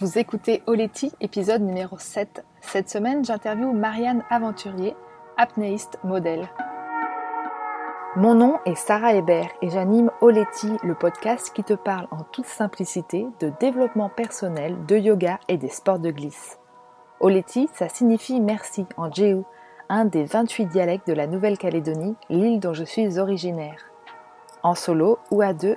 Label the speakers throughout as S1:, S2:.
S1: Vous écoutez Oleti, épisode numéro 7. Cette semaine, j'interviewe Marianne Aventurier, apnéiste modèle. Mon nom est Sarah Hébert et j'anime Oleti, le podcast qui te parle en toute simplicité de développement personnel, de yoga et des sports de glisse. Oleti, ça signifie merci en Jéhu, un des 28 dialectes de la Nouvelle-Calédonie, l'île dont je suis originaire. En solo ou à deux,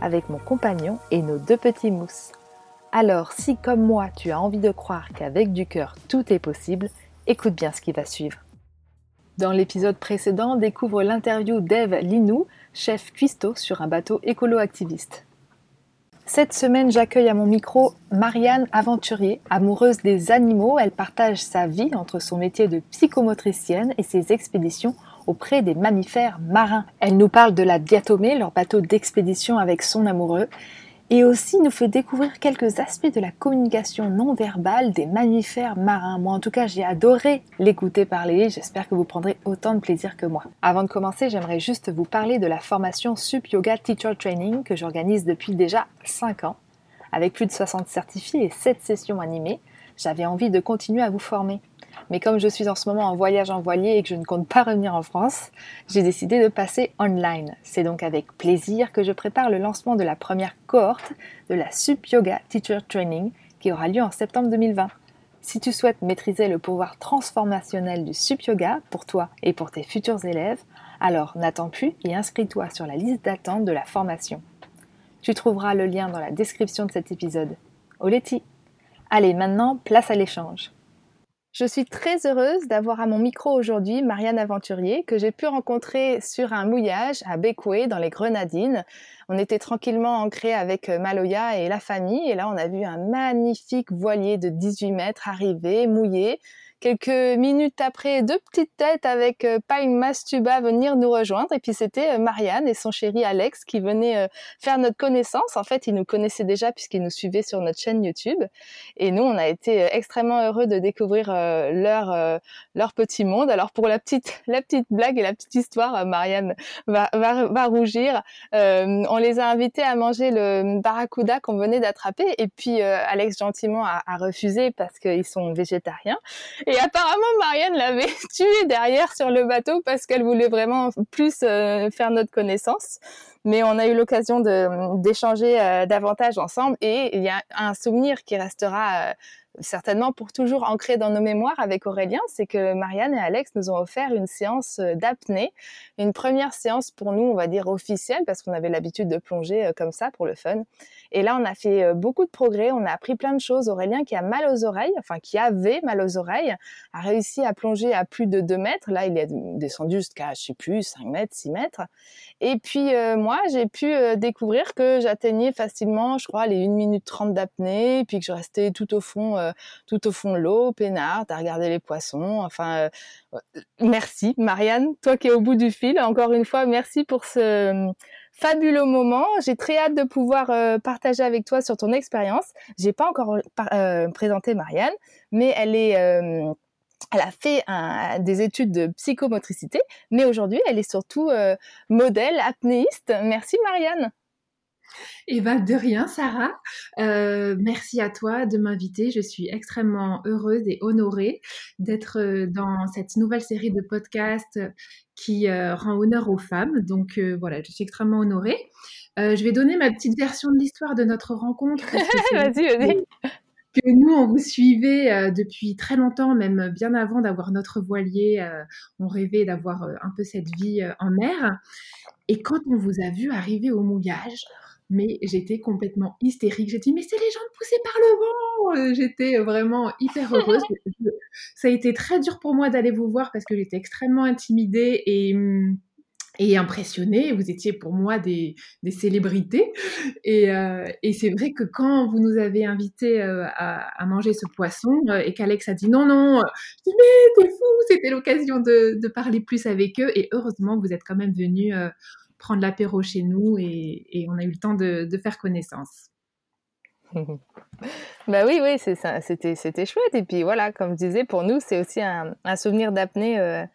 S1: avec mon compagnon et nos deux petits mousses. Alors si comme moi tu as envie de croire qu'avec du cœur tout est possible, écoute bien ce qui va suivre. Dans l'épisode précédent, découvre l'interview d'Eve Linou, chef cuistot sur un bateau écolo-activiste. Cette semaine, j'accueille à mon micro Marianne Aventurier, amoureuse des animaux. Elle partage sa vie entre son métier de psychomotricienne et ses expéditions auprès des mammifères marins. Elle nous parle de la diatomée, leur bateau d'expédition avec son amoureux, et aussi nous fait découvrir quelques aspects de la communication non verbale des mammifères marins. Moi en tout cas j'ai adoré l'écouter parler, j'espère que vous prendrez autant de plaisir que moi. Avant de commencer j'aimerais juste vous parler de la formation Sup Yoga Teacher Training que j'organise depuis déjà 5 ans. Avec plus de 60 certifiés et 7 sessions animées, j'avais envie de continuer à vous former. Mais comme je suis en ce moment en voyage en voilier et que je ne compte pas revenir en France, j'ai décidé de passer online. C'est donc avec plaisir que je prépare le lancement de la première cohorte de la Sup Yoga Teacher Training qui aura lieu en septembre 2020. Si tu souhaites maîtriser le pouvoir transformationnel du Sup Yoga pour toi et pour tes futurs élèves, alors n'attends plus et inscris-toi sur la liste d'attente de la formation. Tu trouveras le lien dans la description de cet épisode. Oleti Allez, maintenant, place à l'échange. Je suis très heureuse d'avoir à mon micro aujourd'hui Marianne Aventurier, que j'ai pu rencontrer sur un mouillage à Bécoué, dans les Grenadines. On était tranquillement ancrés avec euh, Maloya et la famille, et là on a vu un magnifique voilier de 18 mètres arriver, mouillé, Quelques minutes après, deux petites têtes avec euh, Paille Mastuba venir nous rejoindre. Et puis c'était euh, Marianne et son chéri Alex qui venaient euh, faire notre connaissance. En fait, ils nous connaissaient déjà puisqu'ils nous suivaient sur notre chaîne YouTube. Et nous, on a été extrêmement heureux de découvrir leur leur petit monde. Alors pour la petite la petite blague et la petite histoire, Marianne va va, va rougir. on les a invités à manger le barracuda qu'on venait d'attraper. Et puis Alex gentiment a refusé parce qu'ils sont végétariens. Et apparemment, Marianne l'avait tué derrière sur le bateau parce qu'elle voulait vraiment plus euh, faire notre connaissance. Mais on a eu l'occasion d'échanger euh, davantage ensemble et il y a un souvenir qui restera euh, certainement pour toujours ancré dans nos mémoires avec Aurélien, c'est que Marianne et Alex nous ont offert une séance d'apnée, une première séance pour nous, on va dire officielle, parce qu'on avait l'habitude de plonger comme ça pour le fun. Et là, on a fait euh, beaucoup de progrès, on a appris plein de choses. Aurélien, qui a mal aux oreilles, enfin qui avait mal aux oreilles, a réussi à plonger à plus de 2 mètres. Là, il est descendu jusqu'à, je sais plus, 5 mètres, 6 mètres. Et puis moi, j'ai pu découvrir que j'atteignais facilement, je crois, les 1 minute 30 d'apnée, puis que je restais tout au fond euh, tout au fond de l'eau, peinard, t'as regardé les poissons. Enfin, euh, merci Marianne, toi qui es au bout du fil. Encore une fois, merci pour ce euh, fabuleux moment. J'ai très hâte de pouvoir partager avec toi sur ton expérience. J'ai pas encore présenté Marianne, mais elle est elle a fait des études de psychomotricité, mais aujourd'hui, elle est surtout modèle apnéiste. Merci Marianne.
S2: Eh ben de rien, Sarah. Euh, merci à toi de m'inviter. Je suis extrêmement heureuse et honorée d'être euh, dans cette nouvelle série de podcasts qui euh, rend honneur aux femmes. Donc voilà, je suis extrêmement honorée. je vais donner ma petite version de l'histoire de notre rencontre.
S1: vas-y, vas-y.
S2: Que nous, on vous suivait depuis très longtemps, même bien avant d'avoir notre voilier. on rêvait d'avoir un peu cette vie en mer. Et quand on vous a vu arriver au mouillage, mais j'étais complètement hystérique. J'ai dit, mais c'est les gens poussés par le vent. Euh, j'étais vraiment hyper heureuse. Ça a été très dur pour moi d'aller vous voir parce que j'étais extrêmement intimidée et, hum, et impressionné. Vous étiez pour moi des, des célébrités. Et, euh, et c'est vrai que quand vous nous avez invités euh, à, à, manger ce poisson euh, et qu'Alex a dit non, non, je dis mais t'es fou, c'était l'occasion de, de, parler plus avec eux. Et heureusement, vous êtes quand même venu prendre l'apéro chez nous et, et, on a eu le temps de, de faire connaissance.
S1: bah oui, oui, c'était, c'était chouette. Et puis voilà, comme je disais, pour nous, c'est aussi un, un souvenir d'apnée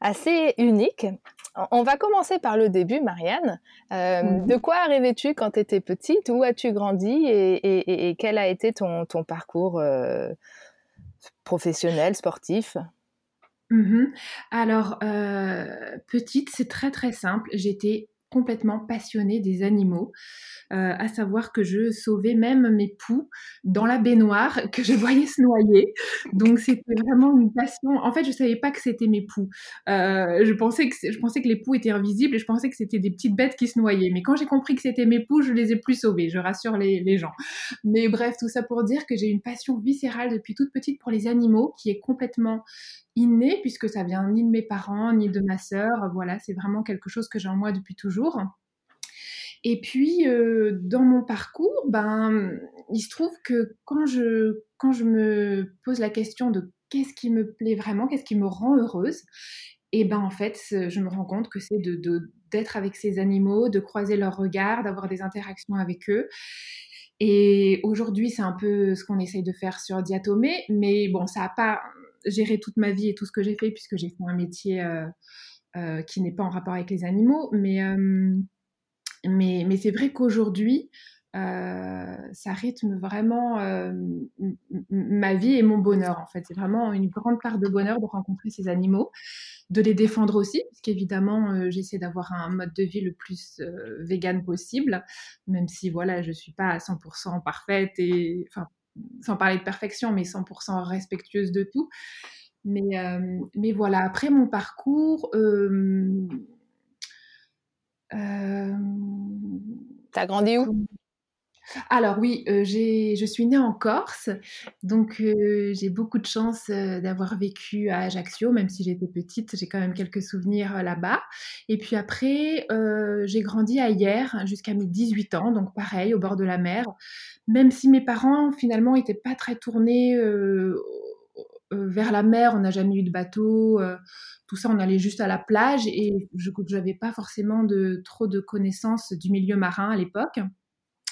S1: assez unique. On va commencer par le début, Marianne. Euh, mhm. De quoi rêvais-tu quand tu étais petite? Où as-tu grandi? Et, quel a été ton, parcours euh, professionnel, sportif?
S2: Mhm. Alors, euh, petite, c'est très très simple. J'étais complètement passionnée des animaux, euh, à savoir que je sauvais même mes poux dans la baignoire que je voyais se noyer. Donc c'était vraiment une passion. En fait, je savais pas que c'était mes poux. Euh, je pensais que je pensais que les poux étaient invisibles et je pensais que c'était des petites bêtes qui se noyaient. Mais quand j'ai compris que c'était mes poux, je les ai plus sauvés. Je rassure les, les gens. Mais bref, tout ça pour dire que j'ai une passion viscérale depuis toute petite pour les animaux, qui est complètement inné puisque ça vient ni de mes parents ni de ma sœur. Voilà, c'est vraiment quelque chose que j'ai en moi depuis toujours. Et puis, euh, dans mon parcours, ben, il se trouve que quand je, quand je me pose la question de qu'est-ce qui me plaît vraiment, qu'est-ce qui me rend heureuse, et ben en fait, je me rends compte que c'est de, d'être avec ces animaux, de croiser leurs regards, d'avoir des interactions avec eux. Et aujourd'hui, c'est un peu ce qu'on essaye de faire sur Diatomée, mais bon, ça n'a pas, gérer toute ma vie et tout ce que j'ai fait, puisque j'ai fait un métier euh, euh, qui n'est pas en rapport avec les animaux. Mais, euh, mais, mais c'est vrai qu'aujourd'hui, ça rythme vraiment ma vie et mon bonheur, en fait. C'est vraiment une grande part de bonheur de rencontrer ces animaux, de les défendre aussi, parce qu'évidemment, j'essaie d'avoir un mode de vie le plus vegan possible, même si, voilà, je suis pas à 100% parfaite et, sans parler de perfection, mais 100% respectueuse de tout. Mais, euh, mais voilà, après mon parcours... Euh,
S1: euh, T'as grandi où?
S2: Alors oui, euh, je suis née en Corse, donc euh, j'ai beaucoup de chance euh, d'avoir vécu à Ajaccio, même si j'étais petite, j'ai quand même quelques souvenirs là-bas. Et puis après, j'ai grandi à Hier jusqu'à mes 18 ans, donc pareil, au bord de la mer, même si mes parents finalement n'étaient pas très tournés vers la mer, on n'a jamais eu de bateau, tout ça, on allait juste à la plage et je n'avais pas forcément de, trop de connaissances du milieu marin à l'époque.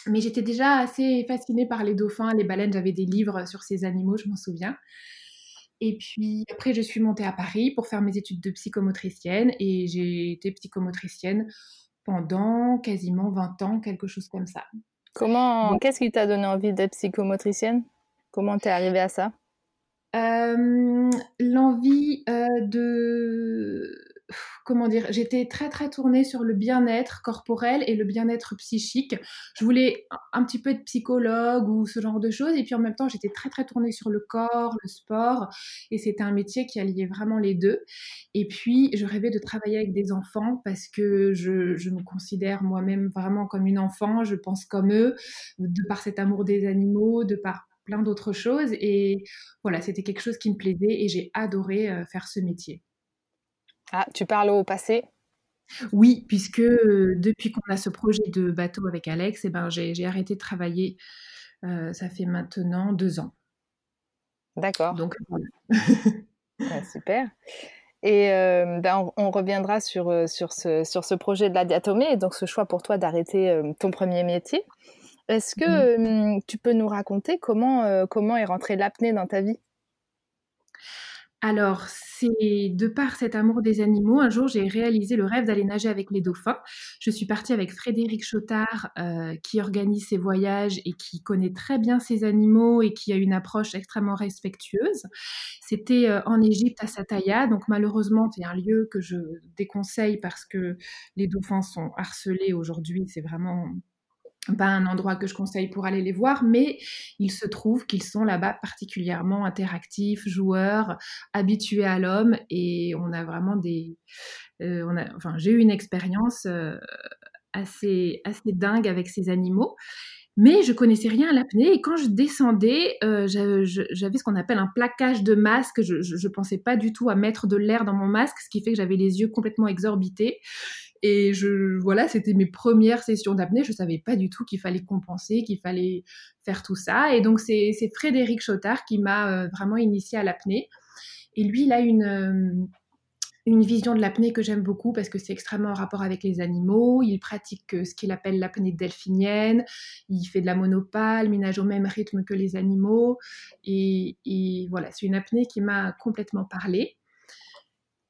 S2: Mais j'étais déjà assez fascinée par les dauphins, les baleines. J'avais des livres sur ces animaux, je m'en souviens. Et puis après, je suis montée à Paris pour faire mes études de psychomotricienne et j'ai été psychomotricienne pendant quasiment 20 ans, quelque chose comme ça.
S1: Comment, qu'est-ce qui t'a donné envie d'être psychomotricienne? Comment t'es arrivée à ça?
S2: Euh, L'envie euh, de comment dire, j'étais très très tournée sur le bien-être corporel et le bien-être psychique. Je voulais un petit peu être psychologue ou ce genre de choses, et puis en même temps, j'étais très très tournée sur le corps, le sport, et c'était un métier qui alliait vraiment les deux. Et puis, je rêvais de travailler avec des enfants parce que je, je me considère moi-même vraiment comme une enfant, je pense comme eux, de par cet amour des animaux, de par plein d'autres choses. Et voilà, c'était quelque chose qui me plaisait et j'ai adoré euh, faire ce métier.
S1: Ah, tu parles au passé?
S2: Oui, puisque euh, depuis qu'on a ce projet de bateau avec Alex, eh ben, j'ai arrêté de travailler. Euh, ça fait maintenant deux ans.
S1: D'accord. Donc super. Et euh, ben, on, reviendra sur, sur, ce, sur ce projet de la diatomée et donc ce choix pour toi d'arrêter ton premier métier. Est-ce que mmh. tu peux nous raconter comment, comment est rentrée l'apnée dans ta vie?
S2: Alors, c'est de par cet amour des animaux, un jour j'ai réalisé le rêve d'aller nager avec les dauphins. Je suis partie avec Frédéric Chotard, euh, qui organise ses voyages et qui connaît très bien ces animaux et qui a une approche extrêmement respectueuse. C'était euh, en Égypte à Sataya, donc malheureusement c'est un lieu que je déconseille parce que les dauphins sont harcelés aujourd'hui. C'est vraiment pas un endroit que je conseille pour aller les voir, mais il se trouve qu'ils sont là-bas particulièrement interactifs, joueurs, habitués à l'homme, et on a vraiment des, euh, on a, enfin, j'ai eu une expérience euh, assez assez dingue avec ces animaux. Mais je connaissais rien à l'apnée et quand je descendais, euh, j'avais ce qu'on appelle un plaquage de masque. Je ne pensais pas du tout à mettre de l'air dans mon masque, ce qui fait que j'avais les yeux complètement exorbités. Et je, voilà, c'était mes premières sessions d'apnée. Je savais pas du tout qu'il fallait compenser, qu'il fallait faire tout ça. Et donc, c'est Frédéric Chotard qui m'a vraiment initiée à l'apnée. Et lui, il a une une vision de l'apnée que j'aime beaucoup parce que c'est extrêmement en rapport avec les animaux. Il pratique euh, ce qu'il appelle l'apnée delphinienne. Il fait de la monopale, il nage au même rythme que les animaux. Et, voilà, c'est une apnée qui m'a complètement parlé.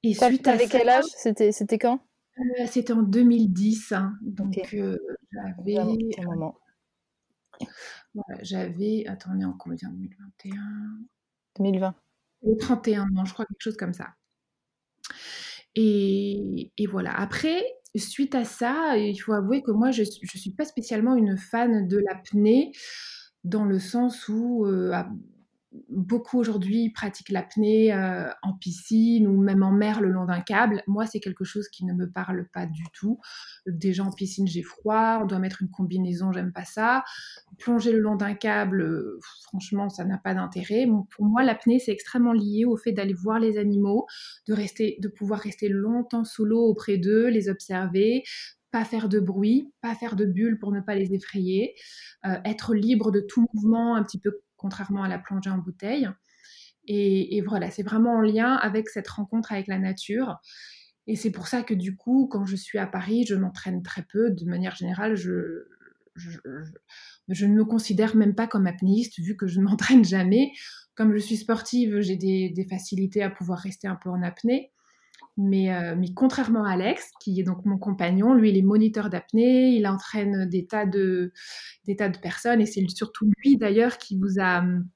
S1: Et suite à quel âge? C'était quand?
S2: Euh, C'était en 2010. Hein. donc euh, j'avais. moment. Voilà, j'avais. Attendez, en combien? 2021
S1: 2020.
S2: 31 ans, je crois, quelque chose comme ça. Et, voilà. Après, suite à ça, il faut avouer que moi, je ne suis pas spécialement une fan de l'apnée, dans le sens où, euh, beaucoup aujourd'hui pratiquent l'apnée euh, en piscine ou même en mer le long d'un câble. Moi, c'est quelque chose qui ne me parle pas du tout. Déjà en piscine, j'ai froid, on doit mettre une combinaison, j'aime pas ça. Plonger le long d'un câble, euh, franchement, ça n'a pas d'intérêt. pour moi, l'apnée, c'est extrêmement lié au fait d'aller voir les animaux, de, rester, de pouvoir rester longtemps sous l'eau auprès d'eux, les observer, pas faire de bruit, pas faire de bulles pour ne pas les effrayer, euh, être libre de tout mouvement, un petit peu contrairement à la plongée en bouteille. Et, voilà, c'est vraiment en lien avec cette rencontre avec la nature. Et c'est pour ça que du coup, quand je suis à Paris, je m'entraîne très peu. De manière générale, je, je, ne me considère même pas comme apnéiste vu que je ne m'entraîne jamais. Comme je suis sportive, j'ai des, des, facilités à pouvoir rester un peu en apnée. Mais, euh, mais, contrairement à Alex, qui est donc mon compagnon, lui, il est moniteur d'apnée, il entraîne des tas de, des tas de personnes, et c'est surtout lui d'ailleurs qui vous a hum,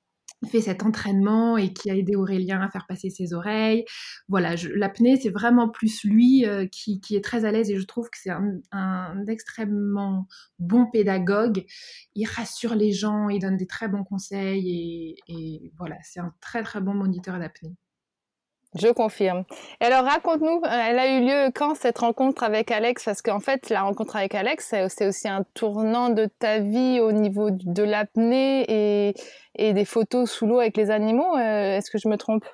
S2: fait cet entraînement et qui a aidé Aurélien à faire passer ses oreilles. Voilà, l'apnée, c'est vraiment plus lui euh, qui, est très à l'aise et je trouve que c'est un, un, extrêmement bon pédagogue. Il rassure les gens, il donne des très bons conseils et, et voilà, c'est un très très bon moniteur d'apnée.
S1: Je confirme. Et alors, raconte-nous, euh, elle a eu lieu quand cette rencontre avec Alex? Parce qu'en fait, la rencontre avec Alex, c'est aussi un tournant de ta vie au niveau de l'apnée et, et, des photos sous l'eau avec les animaux. Euh, est-ce que je me trompe?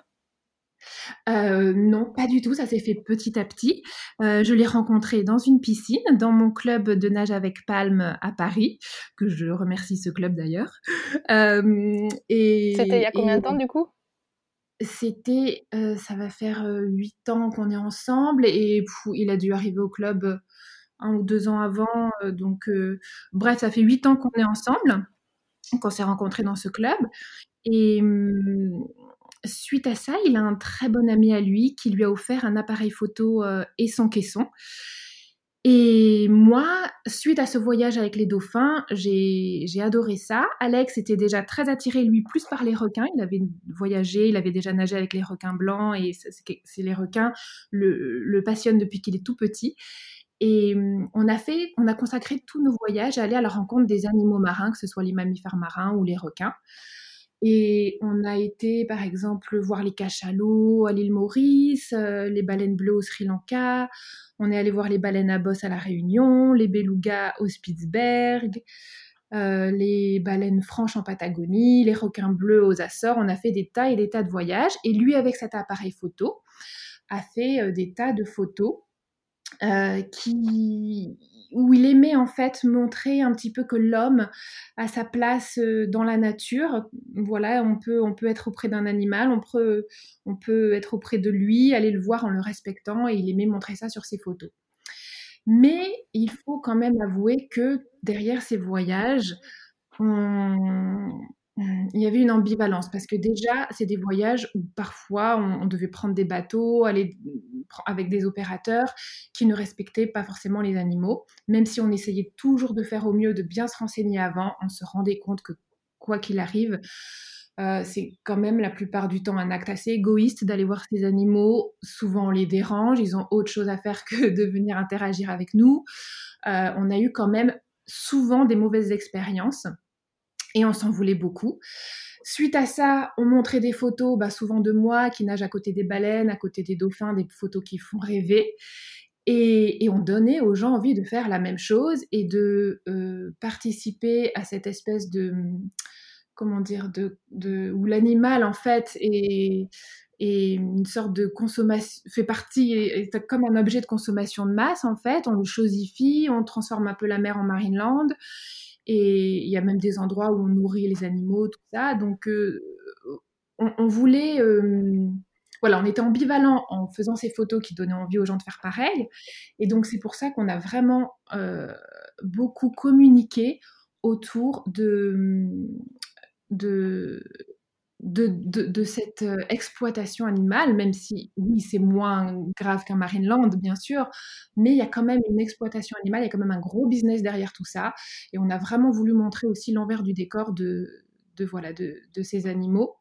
S2: Euh, non, pas du tout. Ça s'est fait petit à petit. je l'ai rencontré dans une piscine, dans mon club de nage avec palme à Paris, que je remercie ce club d'ailleurs.
S1: et C'était il y a combien de temps du coup?
S2: C'était, euh, ça va faire euh, huit ans qu'on est ensemble et il a dû arriver au club euh, un ou deux ans avant. donc, bref, ça fait huit ans qu'on est ensemble, qu'on s'est rencontrés dans ce club. Et mmh, suite à ça, il a un très bon ami à lui qui lui a offert un appareil photo et son caisson. Et moi, suite à ce voyage avec les dauphins, j'ai adoré ça. Alex était déjà très attiré, lui, plus par les requins. Il avait voyagé, il avait déjà nagé avec les requins blancs et c'est les requins le, le passionnent depuis qu'il est tout petit. Et hum, on a fait, on a consacré tous nos voyages à aller à la rencontre des animaux marins, que ce soit les mammifères marins ou les requins. Et on a été, par exemple, voir les cachalots à l'île Maurice, euh, les baleines bleues au Sri Lanka. On est allé voir les baleines à bosse à la Réunion, les belugas au Spitzberg, euh, les baleines franches en Patagonie, les requins bleus aux Açores. On a fait des tas et des tas de voyages. Et lui, avec cet appareil photo, a fait euh, des tas de photos qui où il aimait en fait montrer un petit peu que l'homme a sa place euh, dans la nature. Voilà, on peut, on peut être auprès d'un animal, on peut, on peut être auprès de lui, aller le voir en le respectant, et il aimait montrer ça sur ses photos. Mais il faut quand même avouer que derrière ces voyages, on, il y avait une ambivalence parce que déjà, c'est des voyages où parfois on, devait prendre des bateaux, aller avec des opérateurs qui ne respectaient pas forcément les animaux. Même si on essayait toujours de faire au mieux, de bien se renseigner avant, on se rendait compte que quoi qu'il arrive, euh, c'est quand même la plupart du temps un acte assez égoïste d'aller voir ces animaux. Souvent, on les dérange, ils ont autre chose à faire que de venir interagir avec nous. Euh, on a eu quand même souvent des mauvaises expériences et on s'en voulait beaucoup. Suite à ça, on montrait des photos, bah, souvent de moi qui nage à côté des baleines, à côté des dauphins, des photos qui font rêver. Et, on donnait aux gens envie de faire la même chose et de euh, participer à cette espèce de comment dire de, où l'animal en fait est, une sorte de consommation, fait partie, est, comme un objet de consommation de masse en fait. On le chosifie, on transforme un peu la mer en Marineland. Et il y a même des endroits où on nourrit les animaux, tout ça. Donc, euh, on, voulait. Euh, voilà, on était ambivalent en faisant ces photos qui donnaient envie aux gens de faire pareil. Et donc, c'est pour ça qu'on a vraiment euh, beaucoup communiqué autour de, de, de, cette euh, exploitation animale, même si oui, c'est moins grave qu'un Marineland, bien sûr, mais il y a quand même une exploitation animale, il y a quand même un gros business derrière tout ça. Et on a vraiment voulu montrer aussi l'envers du décor de, voilà, de, ces animaux.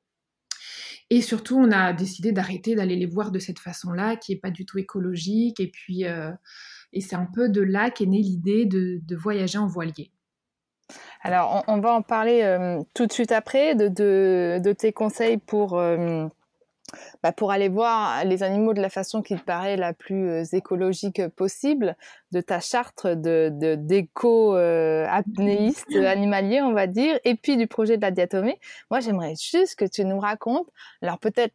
S2: Et surtout, on a décidé d'arrêter d'aller les voir de cette façon-là, qui n'est pas du tout écologique. Et puis, euh, et c'est un peu de là qu'est née l'idée de, de voyager en voilier.
S1: Alors, on, va en parler euh, tout de suite après de, tes conseils pour, euh, bah, pour aller voir les animaux de la façon qui te paraît la plus euh, écologique possible, de ta charte de d'éco-apnéiste animalier, on va dire, et puis du projet de la diatomée. Moi, j'aimerais juste que tu nous racontes, alors peut-être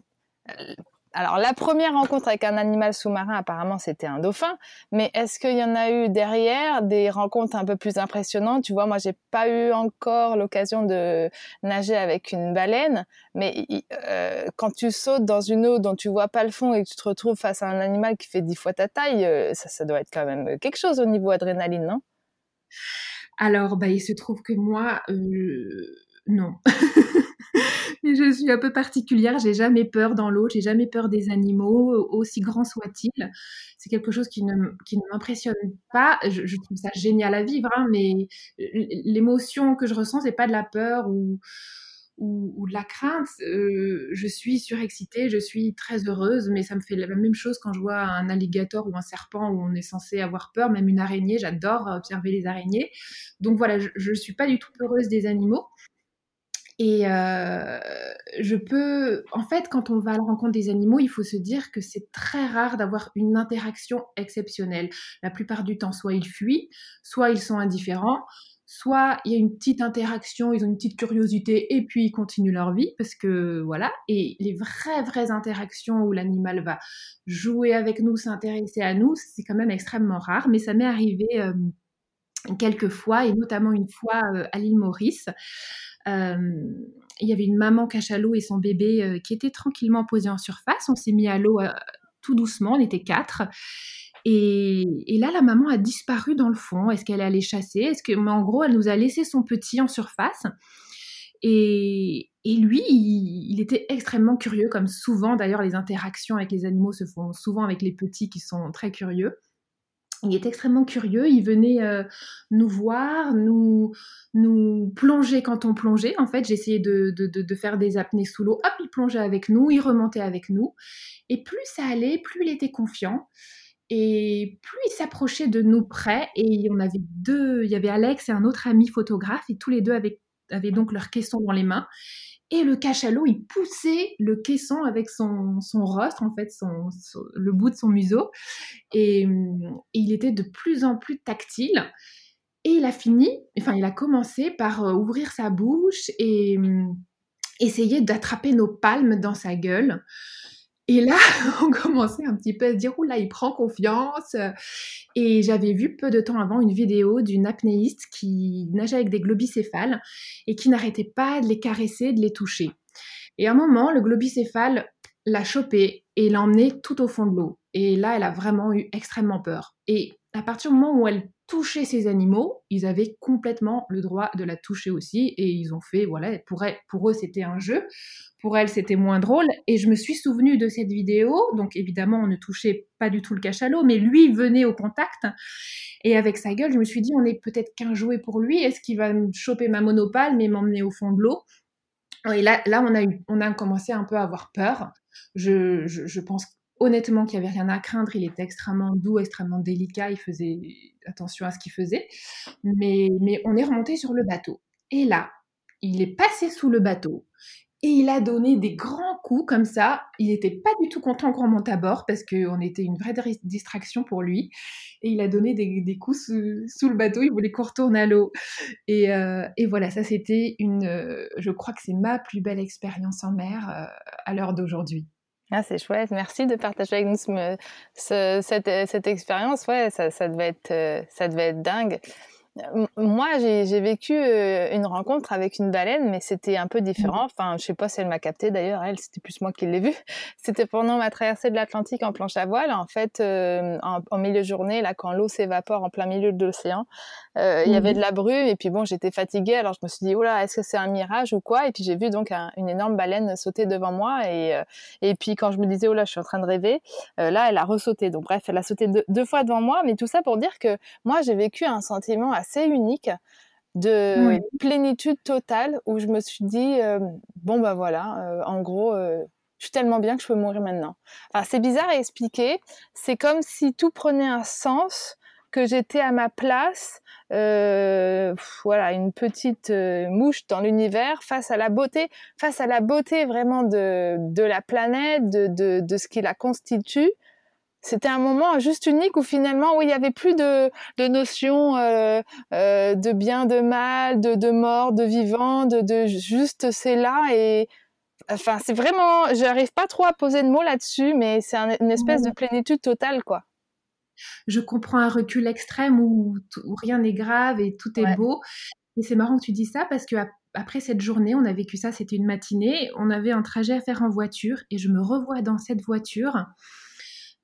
S1: alors la première rencontre avec un animal sous-marin, apparemment c'était un dauphin, mais est-ce qu'il y en a eu derrière des rencontres un peu plus impressionnantes? Tu vois, moi j'ai pas eu encore l'occasion de nager avec une baleine, mais euh, quand tu sautes dans une eau dont tu vois pas le fond et que tu te retrouves face à un animal qui fait dix fois ta taille, euh, ça, ça doit être quand même quelque chose au niveau adrénaline, non?
S2: Alors, bah, il se trouve que moi, euh, non. je suis un peu particulière, j'ai jamais peur dans l'eau, j'ai jamais peur des animaux, aussi grands soient-ils. C'est quelque chose qui ne, qui ne m'impressionne pas. Je, trouve ça génial à vivre, hein, mais l'émotion que je ressens, c'est pas de la peur ou, ou, de la crainte. Euh, je suis surexcitée, je suis très heureuse, mais ça me fait la même chose quand je vois un alligator ou un serpent où on est censé avoir peur, même une araignée. J'adore observer les araignées. Donc voilà, je ne suis pas du tout heureuse des animaux. Et euh, je peux, en fait, quand on va à la rencontre des animaux, il faut se dire que c'est très rare d'avoir une interaction exceptionnelle. La plupart du temps, soit ils fuient, soit ils sont indifférents, soit il y a une petite interaction, ils ont une petite curiosité et puis ils continuent leur vie parce que voilà. Et les vraies vraies interactions où l'animal va jouer avec nous, s'intéresser à nous, c'est quand même extrêmement rare. Mais ça m'est arrivé euh, quelques fois et notamment une fois euh, à l'île Maurice. Euh, il y avait une maman cachalot et son bébé euh, qui étaient tranquillement posés en surface. On s'est mis à l'eau euh, tout doucement, on était quatre. Et, là, la maman a disparu dans le fond. Est-ce qu'elle est allée chasser? Est-ce que, mais en gros, elle nous a laissé son petit en surface. Et, lui, il, était extrêmement curieux, comme souvent d'ailleurs les interactions avec les animaux se font souvent avec les petits qui sont très curieux il est extrêmement curieux, il venait euh, nous voir, nous, nous plonger quand on plongeait. En fait, j'essayais de, faire des apnées sous l'eau. Hop, il plongeait avec nous, il remontait avec nous. Et plus ça allait, plus il était confiant. Et plus il s'approchait de nous près. Et on avait deux, il y avait Alex et un autre ami photographe, et tous les deux avaient, avaient donc leur caisson dans les mains. Et le cachalot, il poussait le caisson avec son, son rostre, en fait, son, le bout de son museau. Et, il était de plus en plus tactile. Et il a fini, enfin, il a commencé par euh, ouvrir sa bouche et essayer d'attraper nos palmes dans sa gueule. Et là, on commençait un petit peu à se dire, oula, il prend confiance. Et j'avais vu peu de temps avant une vidéo d'une apnéiste qui nageait avec des globicéphales et qui n'arrêtait pas de les caresser, de les toucher. Et à un moment, le globicéphale l'a chopé et l'a emmené tout au fond de l'eau. Et là, elle a vraiment eu extrêmement peur. Et à partir du moment où elle toucher ces animaux, ils avaient complètement le droit de la toucher aussi et ils ont fait, voilà, pour, pour eux c'était un jeu, pour elle c'était moins drôle et je me suis souvenue de cette vidéo, donc évidemment on ne touchait pas du tout le cachalot, mais lui venait au contact et avec sa gueule je me suis dit on est peut-être qu'un jouet pour lui, est-ce qu'il va me choper ma monopale mais m'emmener au fond de l'eau? Et là, là on, a eu, on a commencé un peu à avoir peur. Je, je, je pense honnêtement qu'il n'y avait rien à craindre. Il était extrêmement doux, extrêmement délicat. Il faisait attention à ce qu'il faisait. Mais, on est remonté sur le bateau. Et là, il est passé sous le bateau et il a donné des grands coups comme ça. Il n'était pas du tout content qu'on remonte à bord parce qu'on était une vraie distraction pour lui. Et il a donné des, coups sous, le bateau. Il voulait qu'on retourne à l'eau. Et, euh, voilà, ça c'était une. Euh, je crois que c'est ma plus belle expérience en mer euh, à l'heure d'aujourd'hui.
S1: Ah, c'est chouette. Merci de partager avec nous ce, cette, cette expérience. Ouais, ça, ça, devait être, ça devait être dingue. Moi, j'ai vécu euh, une rencontre avec une baleine, mais c'était un peu différent. Mmh. Enfin, je sais pas si elle m'a capté d'ailleurs. Elle, c'était plus moi qui l'ai vue. C'était pendant ma traversée de l'Atlantique en planche à voile. En fait, euh, en, milieu de journée, là, quand l'eau s'évapore en plein milieu de l'océan, euh, il y avait mmh. de la brume et puis bon, j'étais fatiguée. Alors je me suis dit, oh là, est-ce que c'est un mirage ou quoi? Et puis j'ai vu donc une énorme baleine sauter devant moi et et puis quand je me disais, là, je suis en train de rêver, là, elle a ressauté. Donc bref, elle a sauté deux fois devant moi. Mais tout ça pour dire que moi, j'ai vécu un sentiment assez assez unique de plénitude totale où je me suis dit euh, bon bah voilà euh, en gros euh, je suis tellement bien que je peux mourir maintenant. Enfin, c'est bizarre à expliquer. C'est comme si tout prenait un sens, que j'étais à ma place, voilà, une petite mouche dans l'univers face à la beauté, face à la beauté vraiment de, de la planète, de, de, de ce qui la constitue. C'était un moment juste unique où finalement, où il n'y avait plus de, de notion euh, euh, de bien, de mal, de, de mort, de vivant, de, de juste c'est là et enfin c'est vraiment, j'arrive pas trop à poser de mots là-dessus, mais c'est une espèce de plénitude totale quoi.
S2: Je comprends un recul extrême où, rien n'est grave et tout est beau. Et c'est marrant que tu dis ça parce que après cette journée, on a vécu ça, c'était une matinée, on avait un trajet à faire en voiture et je me revois dans cette voiture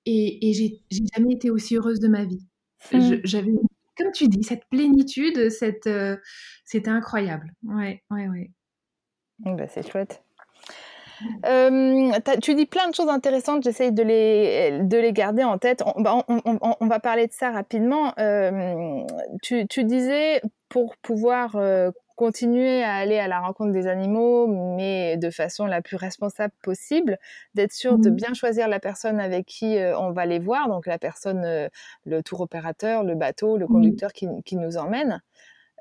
S2: et, et j'ai jamais été aussi heureuse de ma vie. Mmh. J'avais, comme tu dis, cette plénitude, cette, euh, c'était incroyable. Ouais, ouais, ouais.
S1: Bah, c'est chouette. Euh, tu dis plein de choses intéressantes, j'essaye de les, de les garder en tête. On, bah, on, on, on va parler de ça rapidement. Euh, tu, tu, disais, pour pouvoir euh, continuer à aller à la rencontre des animaux, mais de façon la plus responsable possible, d'être sûr de mmh. bien choisir la personne avec qui euh, on va les voir, donc la personne, euh, le tour opérateur, le bateau, le mmh. conducteur qui, qui, nous emmène.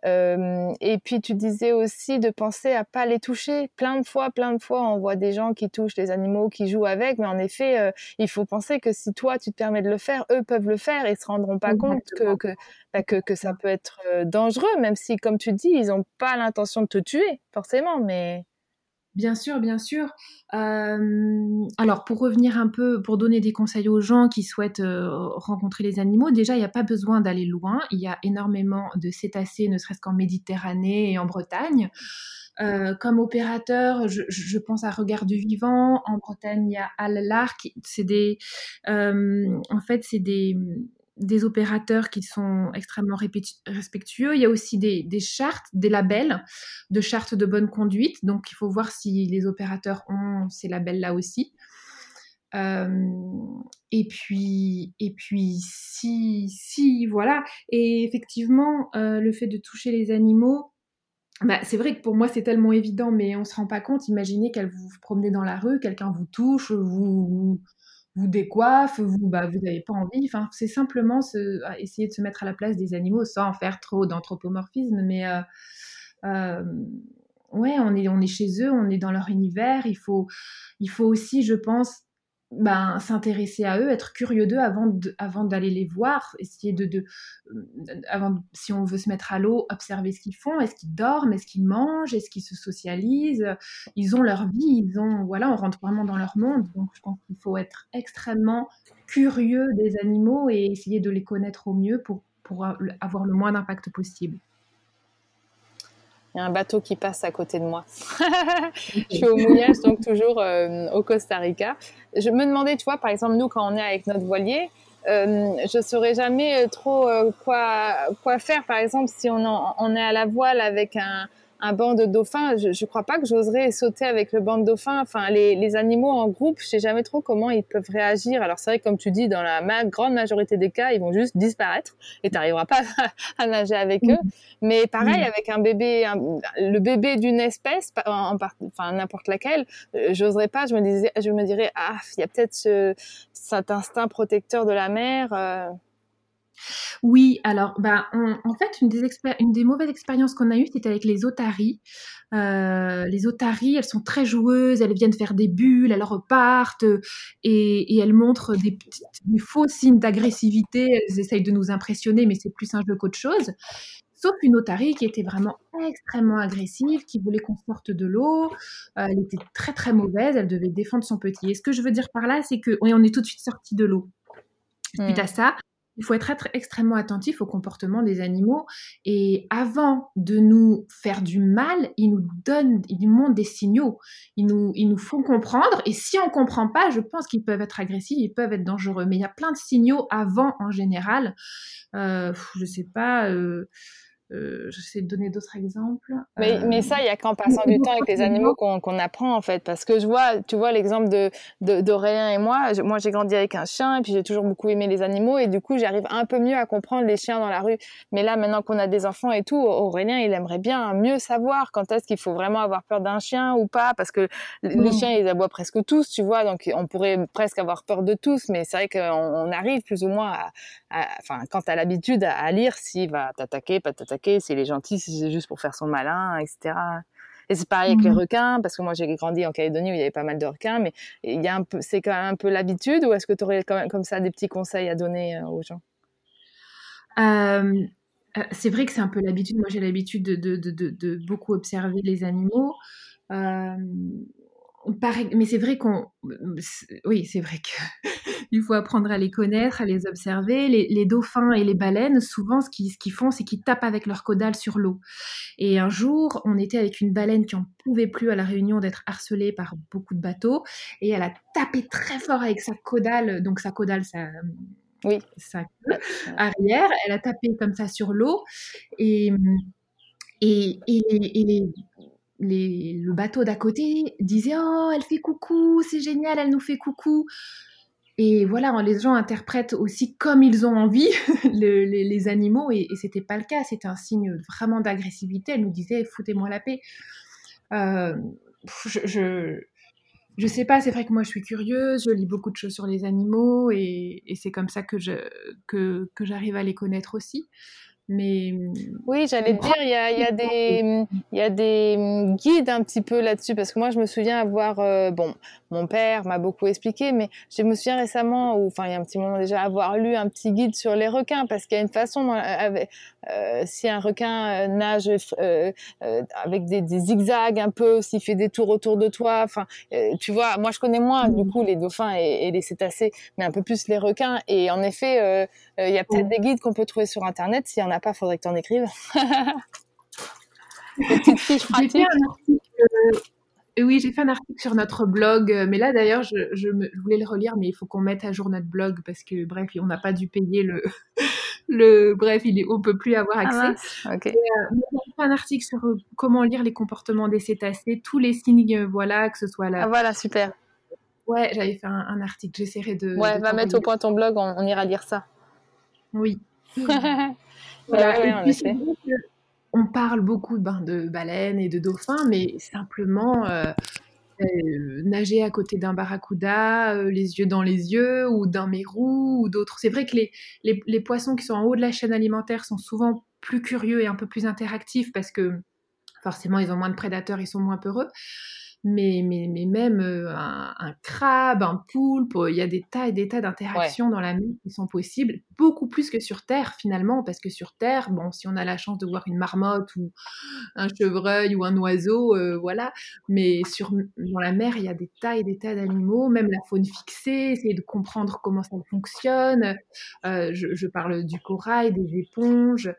S1: Euh, et puis tu disais aussi de penser à pas les toucher. Plein de fois, plein de fois, on voit des gens qui touchent les animaux, qui jouent avec, mais en effet, euh, il faut penser que si toi tu te permets de le faire, eux peuvent le faire et se rendront pas compte que que, bah, que, que ça peut être euh, dangereux, même si, comme tu dis, ils ont pas l'intention de te tuer forcément, mais
S2: Bien sûr, bien sûr. Euh, alors, pour revenir un peu, pour donner des conseils aux gens qui souhaitent euh, rencontrer les animaux, déjà, il n'y a pas besoin d'aller loin. Il y a énormément de cétacés, ne serait-ce qu'en Méditerranée et en Bretagne. Euh, comme opérateur, je, pense à Regard du Vivant. En Bretagne, il y a Al Lark. C'est des, en fait, c'est des des opérateurs qui sont extrêmement respectueux. Il y a aussi des, chartes, des labels de chartes de bonne conduite. Donc, il faut voir si les opérateurs ont ces labels-là aussi. Euh, et puis, et puis, si, si, voilà. Et effectivement, euh, le fait de toucher les animaux, bah, c'est vrai que pour moi c'est tellement évident, mais on se rend pas compte. Imaginez qu'elle vous promenez dans la rue, quelqu'un vous touche, vous, vous décoiffe, vous bah, vous n'avez pas envie. Enfin, c'est simplement essayer de se mettre à la place des animaux sans faire trop d'anthropomorphisme, mais euh, euh, ouais, on est on est chez eux, on est dans leur univers. Il faut il faut aussi, je pense, ben, s'intéresser à eux, être curieux d'eux avant, d'aller les voir, essayer de, de euh, avant, si on veut se mettre à l'eau, observer ce qu'ils font, est-ce qu'ils dorment, est-ce qu'ils mangent, est-ce qu'ils se socialisent, ils ont leur vie, ils voilà, on rentre vraiment dans leur monde, donc je pense qu'il faut être extrêmement curieux des animaux et essayer de les connaître au mieux pour, pour avoir le moins d'impact possible
S1: il y a un bateau qui passe à côté de moi. je suis au mouillage, donc toujours euh, au Costa Rica. Je me demandais, tu vois, par exemple, nous, quand on est avec notre voilier, euh, je saurais jamais trop euh, quoi quoi faire. Par exemple, si on, on est à la voile avec un, un banc de dauphins, je ne crois pas que j'oserais sauter avec le banc de dauphins. Enfin, les, les animaux en groupe, je sais jamais trop comment ils peuvent réagir. Alors c'est vrai, comme tu dis, dans la grande majorité des cas, ils vont juste disparaître et tu n'arriveras pas à, nager avec eux. Mais pareil, avec un bébé, le bébé d'une espèce, en, enfin n'importe laquelle, euh, j'oserais pas. Je me disais, je me dirais, ah, il y a peut-être ce, cet instinct protecteur de la mer. Euh.
S2: Oui, alors, ben, en fait, une des, une des mauvaises expériences qu'on a eues, c'était avec les otaries. Euh, les otaries, elles sont très joueuses, elles viennent faire des bulles, elles repartent et, elles montrent des, des faux signes d'agressivité. Elles essayent de nous impressionner, mais c'est plus un jeu qu'autre chose. sauf une otarie qui était vraiment extrêmement agressive, qui voulait qu'on sorte de l'eau. Euh, elle était très très mauvaise, elle devait défendre son petit. Et ce que je veux dire par là, c'est que on est tout de suite sorti de l'eau. Suite à ça, il faut être, extrêmement attentif au comportement des animaux et avant de nous faire du mal, ils nous donnent, ils nous montrent des signaux, ils nous, ils nous font comprendre et si on comprend pas, je pense qu'ils peuvent être agressifs, ils peuvent être dangereux. Mais il y a plein de signaux avant en général. Euh, je sais pas. Euh, euh, j'essaie de donner d'autres exemples.
S1: Mais, mais ça, il y a qu'en passant du temps avec les animaux qu'on apprend en fait. Parce que je vois, tu vois l'exemple de d'Aurélien et moi. moi, j'ai grandi avec un chien et puis j'ai toujours beaucoup aimé les animaux et du coup, j'arrive un peu mieux à comprendre les chiens dans la rue. Mais là, maintenant qu'on a des enfants et tout, Aurélien, il aimerait bien mieux savoir quand est-ce qu'il faut vraiment avoir peur d'un chien ou pas, parce que les chiens, ils aboient presque tous, tu vois. Donc, on pourrait presque avoir peur de tous, mais c'est vrai qu'on arrive plus ou moins à, enfin, quand t'as l'habitude à, à lire s'il va t'attaquer, pas t'attaquer s'il est gentil, si c'est juste pour faire son malin, etc. Et c'est pareil avec les mmh requins, parce que moi j'ai grandi en Calédonie où il y avait pas mal de requins, mais il y a un peu, c'est quand même un peu l'habitude, ou est-ce que tu aurais quand même comme ça des petits conseils à donner euh, aux gens?
S2: Euh, euh, C'est vrai que c'est un peu l'habitude. Moi j'ai l'habitude de, de, de, de, beaucoup observer les animaux. Mais c'est vrai qu'on, oui, c'est vrai que il faut apprendre à les connaître, à les observer. Les, dauphins et les baleines, souvent, ce qu'ils font, c'est qu'ils tapent avec leur caudale sur l'eau. Et un jour, on était avec une baleine qui en pouvait plus à la Réunion d'être harcelée par beaucoup de bateaux, et elle a tapé très fort avec sa caudale. Donc sa caudale, ça oui. sa arrière. Elle a tapé comme ça sur l'eau et, et, et, les, le bateau d'à côté disait Oh, elle fait coucou, c'est génial, elle nous fait coucou. Et voilà, les gens interprètent aussi comme ils ont envie les, animaux, et, et c'était pas le cas. C'était un signe vraiment d'agressivité. Elle nous disait foutez-moi la paix. Euh, je, je, je, sais pas, c'est vrai que moi je suis curieuse, je lis beaucoup de choses sur les animaux, et, et c'est comme ça que j'arrive que, que à les connaître aussi. Mais
S1: mmh, oui, j'allais te dire, il y a, y, a des, y a des mmh, guides un petit peu là-dessus parce que moi, je me souviens avoir, euh, bon, mon père m'a beaucoup expliqué, mais je me souviens récemment, ou enfin il y a un petit moment déjà, avoir lu un petit guide sur les requins parce qu'il y a une façon, avec, euh, si un requin euh, nage euh, avec des, des, zigzags un peu, s'il fait des tours autour de toi, enfin, tu vois, moi je connais moins du coup les dauphins et, et, les cétacés, mais un peu plus les requins. Et en effet, il y a peut-être des guides qu'on peut trouver sur internet. S'il y en a pas, faudrait que tu en écrives.
S2: Fiches pratiques. Oui, j'ai fait un article sur notre blog, mais là d'ailleurs, je, je, voulais le relire, mais il faut qu'on mette à jour notre blog parce que, bref, on n'a pas dû payer le. le bref, il est, on peut plus avoir ah accès. Ah, okay. euh, j'ai fait un article sur euh, comment lire les comportements des cétacés, tous les signes, euh, voilà, que ce soit là.
S1: Ah, voilà, super.
S2: Ouais, j'avais fait un, article, j'essaierai de.
S1: Ouais, va mettre au point ton blog, on, on ira lire ça.
S2: Oui. voilà. on parle beaucoup ben, de baleines et de dauphins, mais simplement euh, euh, nager à côté d'un barracuda, euh, les yeux dans les yeux, ou d'un mérou, ou d'autres. C'est vrai que les, les, les, poissons qui sont en haut de la chaîne alimentaire sont souvent plus curieux et un peu plus interactifs parce que forcément ils ont moins de prédateurs, ils sont moins peureux mais, mais, mais même euh, un, crabe, un poulpe, il y a des tas et des tas d'interactions dans la mer qui sont possibles, beaucoup plus que sur Terre finalement, parce que sur Terre, bon, si on a la chance de voir une marmotte ou un chevreuil ou un oiseau, euh, voilà, mais sur, dans la mer, il y a des tas et des tas d'animaux, même la faune fixée, essayer de comprendre comment ça fonctionne. Euh, je, je, parle du corail, des éponges,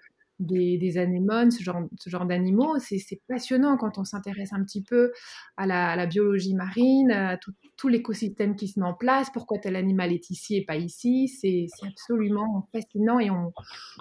S2: des, anémones, ce genre, ce genre d'animaux. C'est passionnant quand on s'intéresse un petit peu à la, biologie marine, à tout, l'écosystème qui se met en place, pourquoi tel animal est ici et pas ici. C'est absolument fascinant et on,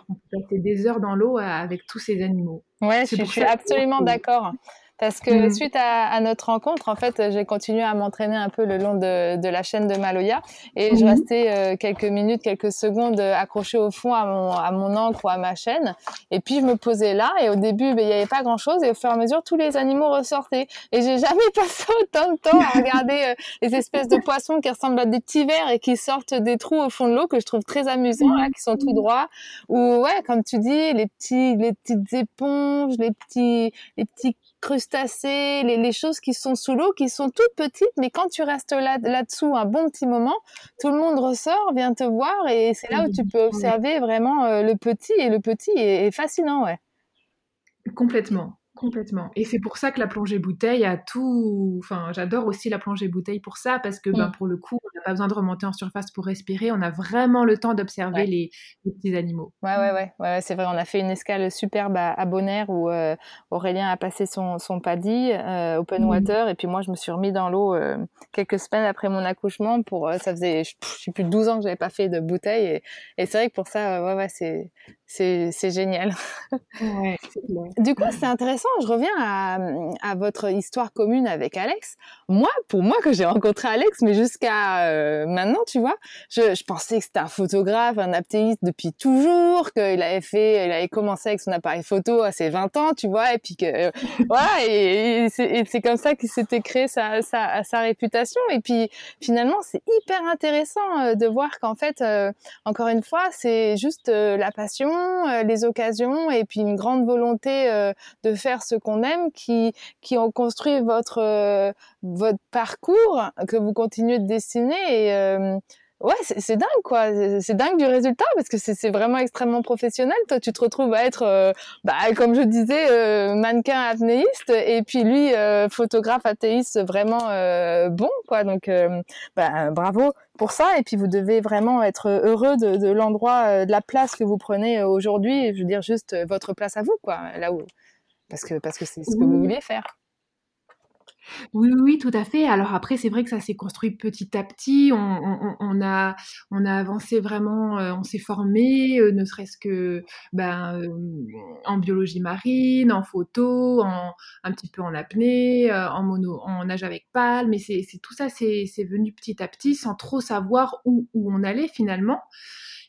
S2: on, peut passer des heures dans l'eau avec tous ces animaux.
S1: Ouais, je, je suis absolument d'accord. Parce que mmh. suite à, notre rencontre, en fait, j'ai continué à m'entraîner un peu le long de, la chaîne de Maloya et je mmh. restais euh, quelques minutes, quelques secondes accrochée au fond à mon, à mon ancre ou à ma chaîne. Et puis je me posais là et au début, ben, il n'y avait pas grand-chose et au fur et à mesure, tous les animaux ressortaient. Et j'ai jamais passé autant de temps à regarder euh, les espèces de poissons qui ressemblent à des petits vers et qui sortent des trous au fond de l'eau que je trouve très amusants, là, qui sont tout droits. Ou ouais, comme tu dis, les petits, les petites éponges, les petits, les petits crustacés, les, les, choses qui sont sous l'eau, qui sont toutes petites, mais quand tu restes là, là-dessous un bon petit moment, tout le monde ressort, vient te voir, et c'est là où tu peux observer vraiment euh, le petit, et le petit est, fascinant, ouais.
S2: complètement. Complètement. Et c'est pour ça que la plongée bouteille a tout. Enfin, j'adore aussi la plongée bouteille pour ça, parce que ben, mmh. pour le coup, on n'a pas besoin de remonter en surface pour respirer. On a vraiment le temps d'observer les, petits animaux.
S1: Ouais, ouais, ouais. ouais c'est vrai. On a fait une escale superbe à, à Bonaire où euh, Aurélien a passé son, son paddy, euh, open mmh. water. Et puis moi, je me suis remis dans l'eau euh, quelques semaines après mon accouchement. Pour, ça faisait, je sais plus de 12 ans que j'avais pas fait de bouteille. Et, et c'est vrai que pour ça, ouais, ouais, c'est, c'est génial. du coup, c'est intéressant. Je reviens à, à, votre histoire commune avec Alex. Moi, pour moi, que j'ai rencontré Alex, mais jusqu'à euh, maintenant, tu vois, je, je pensais que c'était un photographe, un aptéiste depuis toujours, qu'il avait fait, il avait commencé avec son appareil photo à ses 20 ans, tu vois, et puis que, euh, voilà, et, et c'est comme ça qu'il s'était créé sa, sa, sa, réputation. Et puis, finalement, c'est hyper intéressant euh, de voir qu'en fait, encore une fois, c'est juste la passion, euh, les occasions et puis une grande volonté euh, de faire ce qu'on aime qui qui ont construit votre euh, votre parcours que vous continuez de dessiner et ouais, c'est dingue quoi. C'est dingue du résultat parce que c'est vraiment extrêmement professionnel. Toi, tu te retrouves à être, bah, comme je disais, mannequin apnéiste et puis lui, photographe athéiste vraiment bon quoi. Donc, bah, bravo pour ça. Et puis vous devez vraiment être heureux de, de l'endroit, euh, de la place que vous prenez euh, aujourd'hui. Je veux dire juste euh, votre place à vous, quoi, là où parce que parce que c'est ce que vous vouliez faire.
S2: Oui, oui, tout à fait. Alors après, c'est vrai que ça s'est construit petit à petit. On, a, on a avancé vraiment, on s'est formé, ne serait-ce que ben, en biologie marine, en photo, en, un petit peu en apnée, en, mono, en nage avec palme. Mais c'est, tout ça, c'est, venu petit à petit sans trop savoir où on allait finalement.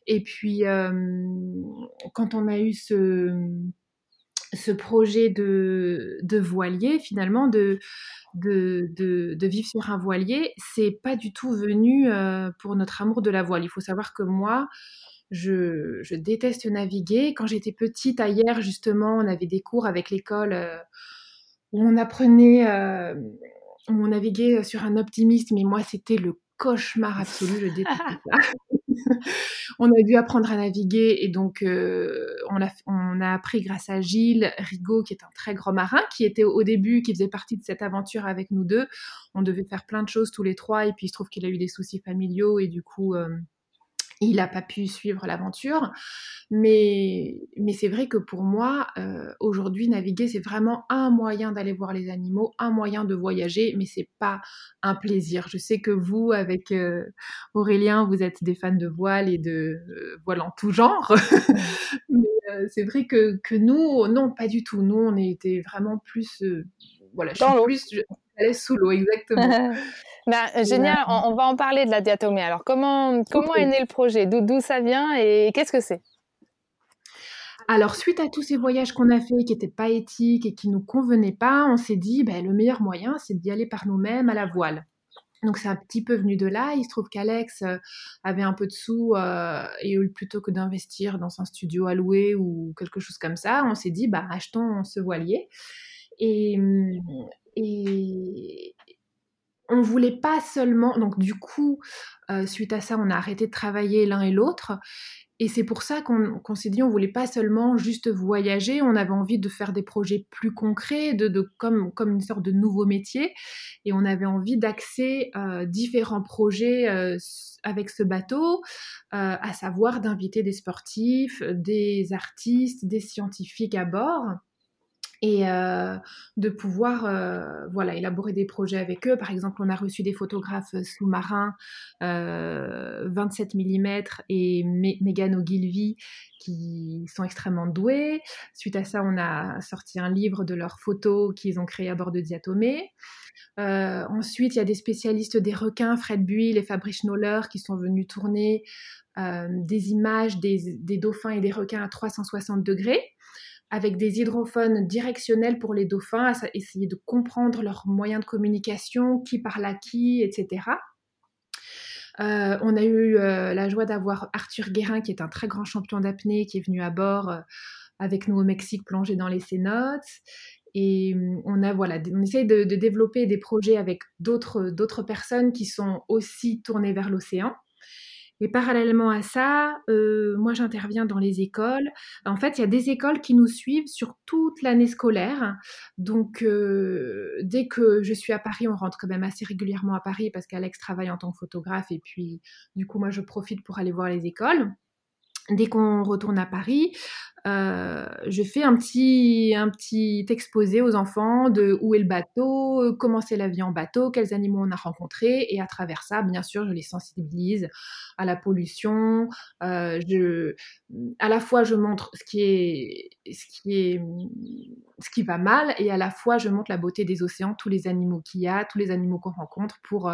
S2: Et puis, quand on a eu ce ce projet de, voilier, finalement, de, vivre sur un voilier, c'est pas du tout venu euh, pour notre amour de la voile. Il faut savoir que moi, je, déteste naviguer. Quand j'étais petite, ailleurs, justement, on avait des cours avec l'école euh, où on apprenait, euh, où on naviguait sur un optimiste, mais moi, c'était le cauchemar absolu, je déteste ça. on a dû apprendre à naviguer et donc euh, on, a, on, a, appris grâce à Gilles Rigaud, qui est un très grand marin, qui était au début, qui faisait partie de cette aventure avec nous deux. On devait faire plein de choses tous les trois et puis il se trouve qu'il a eu des soucis familiaux et du coup... Euh, il n'a pas pu suivre l'aventure. Mais, mais c'est vrai que pour moi, euh, aujourd'hui, naviguer, c'est vraiment un moyen d'aller voir les animaux, un moyen de voyager, mais c'est pas un plaisir. Je sais que vous, avec euh, Aurélien, vous êtes des fans de voile et de euh, voile en tout genre. mais c'est vrai que, que, nous, non, pas du tout. Nous, on était vraiment plus... voilà, je suis plus... Elle est sous l'eau, exactement.
S1: bah, génial, on, va en parler de la diatomée. Alors, comment, comment est né le projet? D'où ça vient et qu'est-ce que c'est?
S2: Alors, suite à tous ces voyages qu'on a faits qui n'étaient pas éthiques et qui nous convenaient pas, on s'est dit, ben, le meilleur moyen, c'est d'y aller par nous-mêmes à la voile. Donc c'est un petit peu venu de là. Il se trouve qu'Alex euh, avait un peu de sous euh, et plutôt que d'investir dans un studio à louer ou quelque chose comme ça, on s'est dit bah achetons ce voilier. Et, hum, et on voulait pas seulement. Donc, du coup, euh, suite à ça, on a arrêté de travailler l'un et l'autre. Et c'est pour ça qu'on s'est dit, on voulait pas seulement juste voyager, on avait envie de faire des projets plus concrets, de, comme, une sorte de nouveau métier. Et on avait envie d'axer euh, différents projets euh, avec ce bateau, à savoir d'inviter des sportifs, des artistes, des scientifiques à bord et euh, de pouvoir euh, voilà élaborer des projets avec eux. Par exemple, on a reçu des photographes sous-marins 27 mm et Megan Ogilvy qui sont extrêmement doués. Suite à ça, on a sorti un livre de leurs photos qu'ils ont créé à bord de Diatomée. Euh, ensuite, il y a des spécialistes des requins, Fred Buil et Fabrice Schnoller, qui sont venus tourner des images des, des dauphins et des requins à 360 degrés avec des hydrophones directionnels pour les dauphins, à essayer de comprendre leurs moyens de communication, qui parle à qui, etc. Euh, on a eu euh, la joie d'avoir Arthur Guérin, qui est un très grand champion d'apnée, qui est venu à bord euh, avec nous au Mexique plonger dans les cénotes. Et hum, on a voilà, on essaye de, de développer des projets avec d'autres personnes qui sont aussi tournées vers l'océan. Et parallèlement à ça, euh, moi j'interviens dans les écoles. En fait, il y a des écoles qui nous suivent sur toute l'année scolaire. Donc, euh, dès que je suis à Paris, on rentre quand même assez régulièrement à Paris parce qu'Alex travaille en tant que photographe et puis du coup, moi je profite pour aller voir les écoles. Dès qu'on retourne à Paris, euh, je fais un petit, un petit exposé aux enfants de où est le bateau, euh, comment c'est la vie en bateau, quels animaux on a rencontrés, et à travers ça, bien sûr, je les sensibilise à la pollution. Euh, à la fois, je montre ce qui est, ce qui est, ce qui va mal, et à la fois, je montre la beauté des océans, tous les animaux qu'il y a, tous les animaux qu'on rencontre, pour,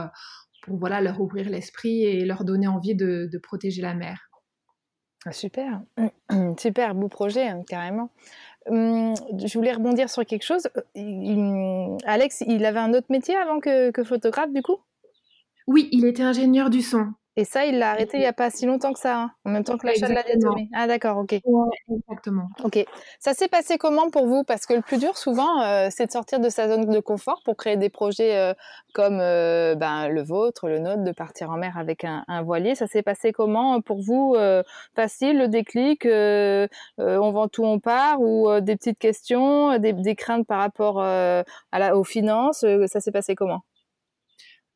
S2: pour voilà leur ouvrir l'esprit et leur donner envie de, de protéger la mer.
S1: Ah, super, super beau projet, hein, carrément. Hum, je voulais rebondir sur quelque chose. Euh, Alex, il avait un autre métier avant que, que photographe, du coup?
S2: Oui, il était ingénieur du son.
S1: Et ça, il l'a arrêté il n'y a pas si longtemps que ça, hein, en même temps que l'achat de la diatomée. Ah d'accord, ok.
S2: exactement.
S1: Ok. Ça s'est passé comment pour vous? Parce que le plus dur, souvent, euh, c'est de sortir de sa zone de confort pour créer des projets euh, comme euh, ben, le vôtre, le nôtre, de partir en mer avec un, voilier. Ça s'est passé comment pour vous Facile, le déclic On vend tout, on part Ou des petites questions, des, craintes par rapport à la, aux finances Ça s'est passé comment?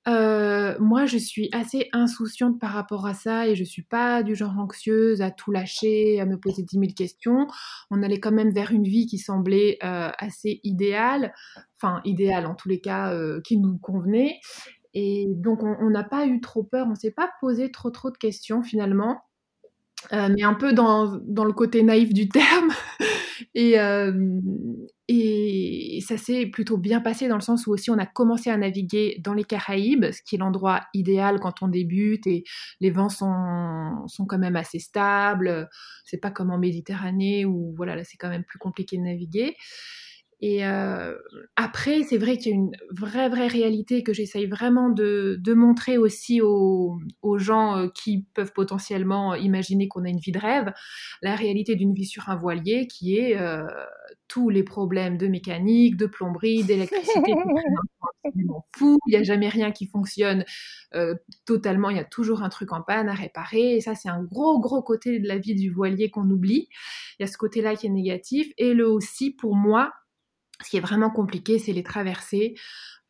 S2: Euh, moi, je suis assez insouciante par rapport à ça et je suis pas du genre anxieuse à tout lâcher, à me poser dix mille questions. On allait quand même vers une vie qui semblait euh, assez idéale, enfin idéale en tous les cas, euh, qui nous convenait. Et donc, on n'a pas eu trop peur, on s'est pas posé trop trop de questions finalement. Euh, mais un peu dans, dans, le côté naïf du terme. et, euh, et ça s'est plutôt bien passé dans le sens où aussi on a commencé à naviguer dans les Caraïbes, ce qui est l'endroit idéal quand on débute et les vents sont, sont quand même assez stables. C'est pas comme en Méditerranée où voilà, là c'est quand même plus compliqué de naviguer. Et euh, après, c'est vrai qu'il y a une vraie, vraie réalité que j'essaye vraiment de, montrer aussi aux, gens euh, qui peuvent potentiellement imaginer qu'on a une vie de rêve, la réalité d'une vie sur un voilier qui est euh, tous les problèmes de mécanique, de plomberie, d'électricité fou. Il n'y a jamais rien qui fonctionne totalement. Il y a toujours un truc en panne à réparer. Et ça, c'est un gros, gros côté de la vie du voilier qu'on oublie. Il y a ce côté-là qui est négatif. Et le aussi, pour moi, ce qui est vraiment compliqué, c'est les traversées.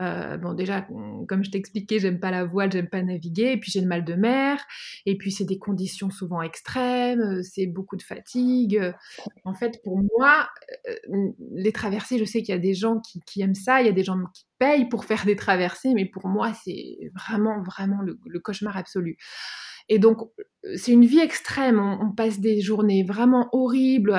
S2: Euh, bon, déjà, comme je t'expliquais, j'aime pas la voile, j'aime pas naviguer, et puis j'ai le mal de mer, et puis c'est des conditions souvent extrêmes, euh, c'est beaucoup de fatigue. En fait, pour moi, euh, les traversées, je sais qu'il y a des gens qui, aiment ça, il y a des gens qui payent pour faire des traversées, mais pour moi, c'est vraiment, vraiment le cauchemar absolu. Et donc, c'est une vie extrême. On, passe des journées vraiment horribles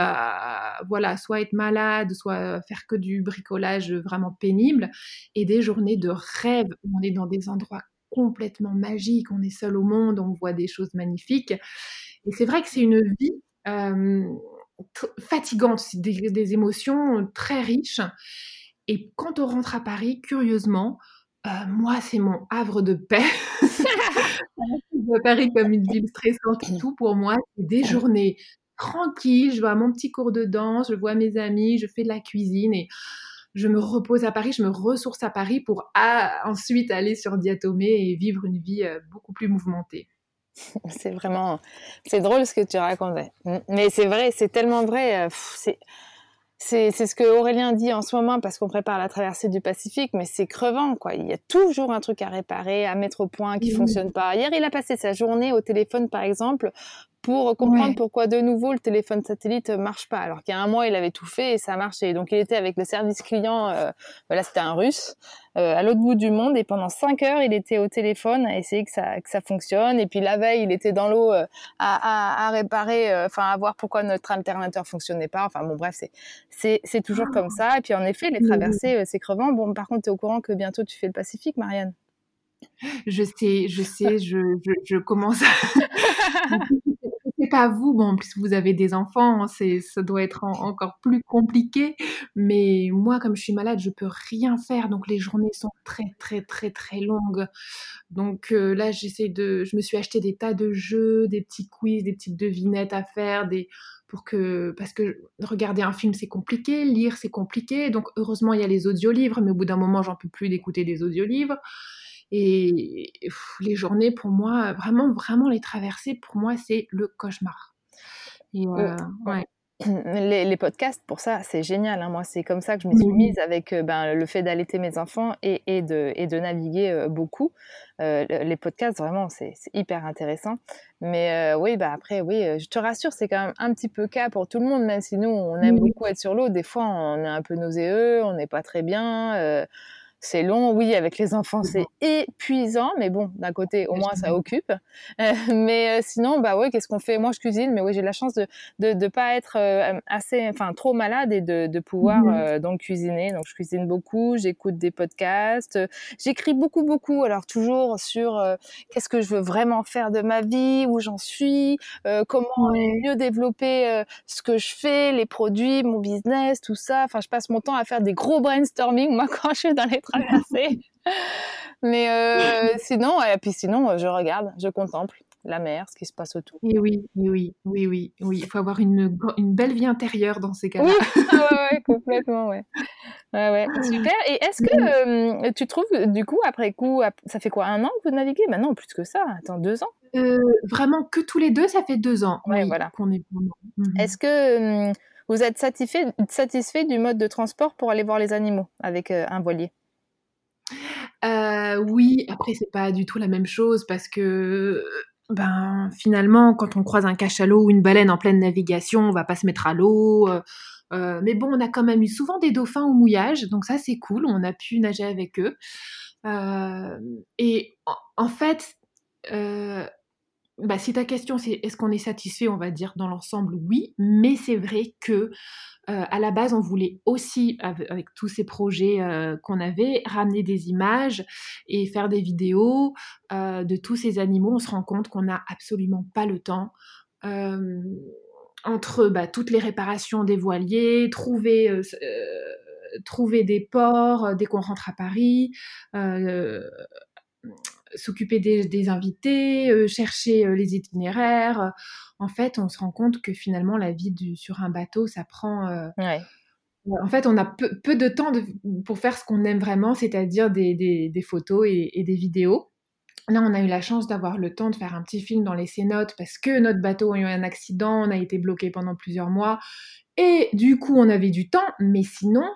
S2: voilà, soit être malade, soit faire que du bricolage vraiment pénible, et des journées de rêve où on est dans des endroits complètement magiques, on est seul au monde, on voit des choses magnifiques. Et c'est vrai que c'est une vie euh, fatigante, des, des émotions très riches. Et quand on rentre à Paris, curieusement, euh, moi, c'est mon havre de paix. Paris comme une ville stressante et tout, pour moi, c'est des journées tranquilles. Je vois mon petit cours de danse, je vois mes amis, je fais de la cuisine et je me repose à Paris, je me ressource à Paris pour ensuite aller sur Diatomée et vivre une vie euh, beaucoup plus mouvementée.
S1: C'est vraiment, c'est drôle ce que tu racontes. Mais c'est vrai, c'est tellement vrai. Euh, c'est, c'est ce que Aurélien dit en ce moment parce qu'on prépare la traversée du Pacifique, mais c'est crevant, quoi. Il y a toujours un truc à réparer, à mettre au point qui fonctionne pas. Hier, il a passé sa journée au téléphone, par exemple, pour comprendre pourquoi de nouveau le téléphone satellite marche pas. Alors qu'il y a un mois, il avait tout fait et ça marchait. Donc il était avec le service client, euh, voilà, c'était un russe, euh, à l'autre bout du monde et pendant cinq heures, il était au téléphone à essayer que ça, que ça fonctionne. Et puis la veille, il était dans l'eau euh, à, à, réparer, euh, enfin à voir pourquoi notre alternateur fonctionnait pas. Enfin bon, bref, c'est toujours comme ça. Et puis en effet, les traversées, c'est crevant. Bon, par contre, tu es au courant que bientôt tu fais le Pacifique, Marianne
S2: je sais, je sais, je, je, je commence c'est pas vous, bon, plus vous avez des enfants, c'est, ça doit être encore plus compliqué, mais moi, comme je suis malade, je peux rien faire, donc les journées sont très, très, très, très longues. Donc euh, là, j'essaie de, je me suis acheté des tas de jeux, des petits quiz, des petites devinettes à faire, des, pour que, parce que regarder un film c'est compliqué, lire c'est compliqué, donc heureusement il y a les audiolivres, mais au bout d'un moment j'en peux plus d'écouter des audiolivres. Et les journées, pour moi, vraiment, vraiment les traverser, pour moi, c'est le cauchemar.
S1: Et, euh, ouais. Les, podcasts, pour ça, c'est génial. Hein. Moi, c'est comme ça que je me suis mise avec euh, ben, le fait d'allaiter mes enfants et, et, de, et de naviguer euh, beaucoup. Euh, les podcasts, vraiment, c'est hyper intéressant. Mais oui, bah après, oui, je te rassure, c'est quand même un petit peu cas pour tout le monde, même si nous, on aime beaucoup être sur l'eau. Des fois, on est un peu nauséeux, on n'est pas très bien c'est long, oui, avec les enfants, c'est épuisant, mais bon, d'un côté, au moins, ça occupe. Euh, mais euh, sinon, bah oui, qu'est-ce qu'on fait? Moi, je cuisine, mais oui, j'ai la chance de de, de pas être euh, assez, enfin, trop malade et de, de pouvoir mmh donc cuisiner. Donc, je cuisine beaucoup, j'écoute des podcasts, j'écris beaucoup, beaucoup. Alors, toujours sur qu'est-ce que je veux vraiment faire de ma vie, où j'en suis, comment mieux développer ce que je fais, les produits, mon business, tout ça. Enfin, je passe mon temps à faire des gros brainstorming, moi, quand je suis dans les Mais euh, sinon, et puis sinon, je regarde, je contemple la mer, ce qui se passe autour.
S2: Et oui, oui, oui, oui, oui. Il faut avoir une, une belle vie intérieure dans ces cas-là.
S1: Oui, ouais, complètement, ouais. ouais, ouais. Super. Et est-ce que euh, tu trouves, du coup, après coup, ça fait quoi, un an que vous naviguez? Maintenant, plus que ça. Attends, deux ans?
S2: Euh, Vraiment, que tous les deux, ça fait deux ans. Ouais, oui, voilà. Qu'on est...
S1: Mhm. Est-ce que vous êtes satisfait, satisfait du mode de transport pour aller voir les animaux avec un voilier?
S2: Euh, oui, après c'est pas du tout la même chose parce que ben finalement quand on croise un cachalot ou une baleine en pleine navigation, on va pas se mettre à l'eau. Euh, euh, mais bon, on a quand même eu souvent des dauphins au mouillage, donc ça c'est cool, on a pu nager avec eux. et en, fait, bah, si ta question c'est est-ce qu'on est satisfait, on va dire dans l'ensemble oui, mais c'est vrai que euh, à la base on voulait aussi avec, tous ces projets euh, qu'on avait ramener des images et faire des vidéos euh, de tous ces animaux. On se rend compte qu'on n'a absolument pas le temps. entre bah, toutes les réparations des voiliers, trouver trouver des ports dès qu'on rentre à Paris, s'occuper des, invités, euh, chercher euh, les itinéraires. En fait, on se rend compte que finalement, la vie sur un bateau, ça prend. Euh, en fait, on a peu, de temps pour faire ce qu'on aime vraiment, c'est-à-dire des, photos et, des vidéos. Là, on a eu la chance d'avoir le temps de faire un petit film dans les cénotes parce que notre bateau a eu un accident, on a été bloqué pendant plusieurs mois. Et du coup, on avait du temps, mais sinon,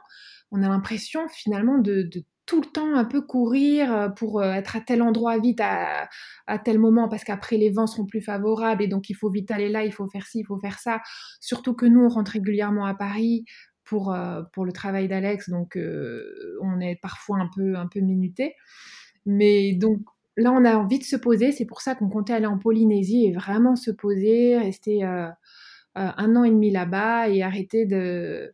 S2: on a l'impression finalement de tout le temps un peu courir euh, pour euh, être à tel endroit vite à, tel moment parce qu'après les vents seront plus favorables et donc il faut vite aller là, il faut faire ci, il faut faire ça. Surtout que nous on rentre régulièrement à Paris pour, euh, pour le travail d'Alex donc on est parfois un peu un peu minuté. Mais donc là on a envie de se poser, c'est pour ça qu'on comptait aller en Polynésie et vraiment se poser, rester un an et demi là-bas et arrêter de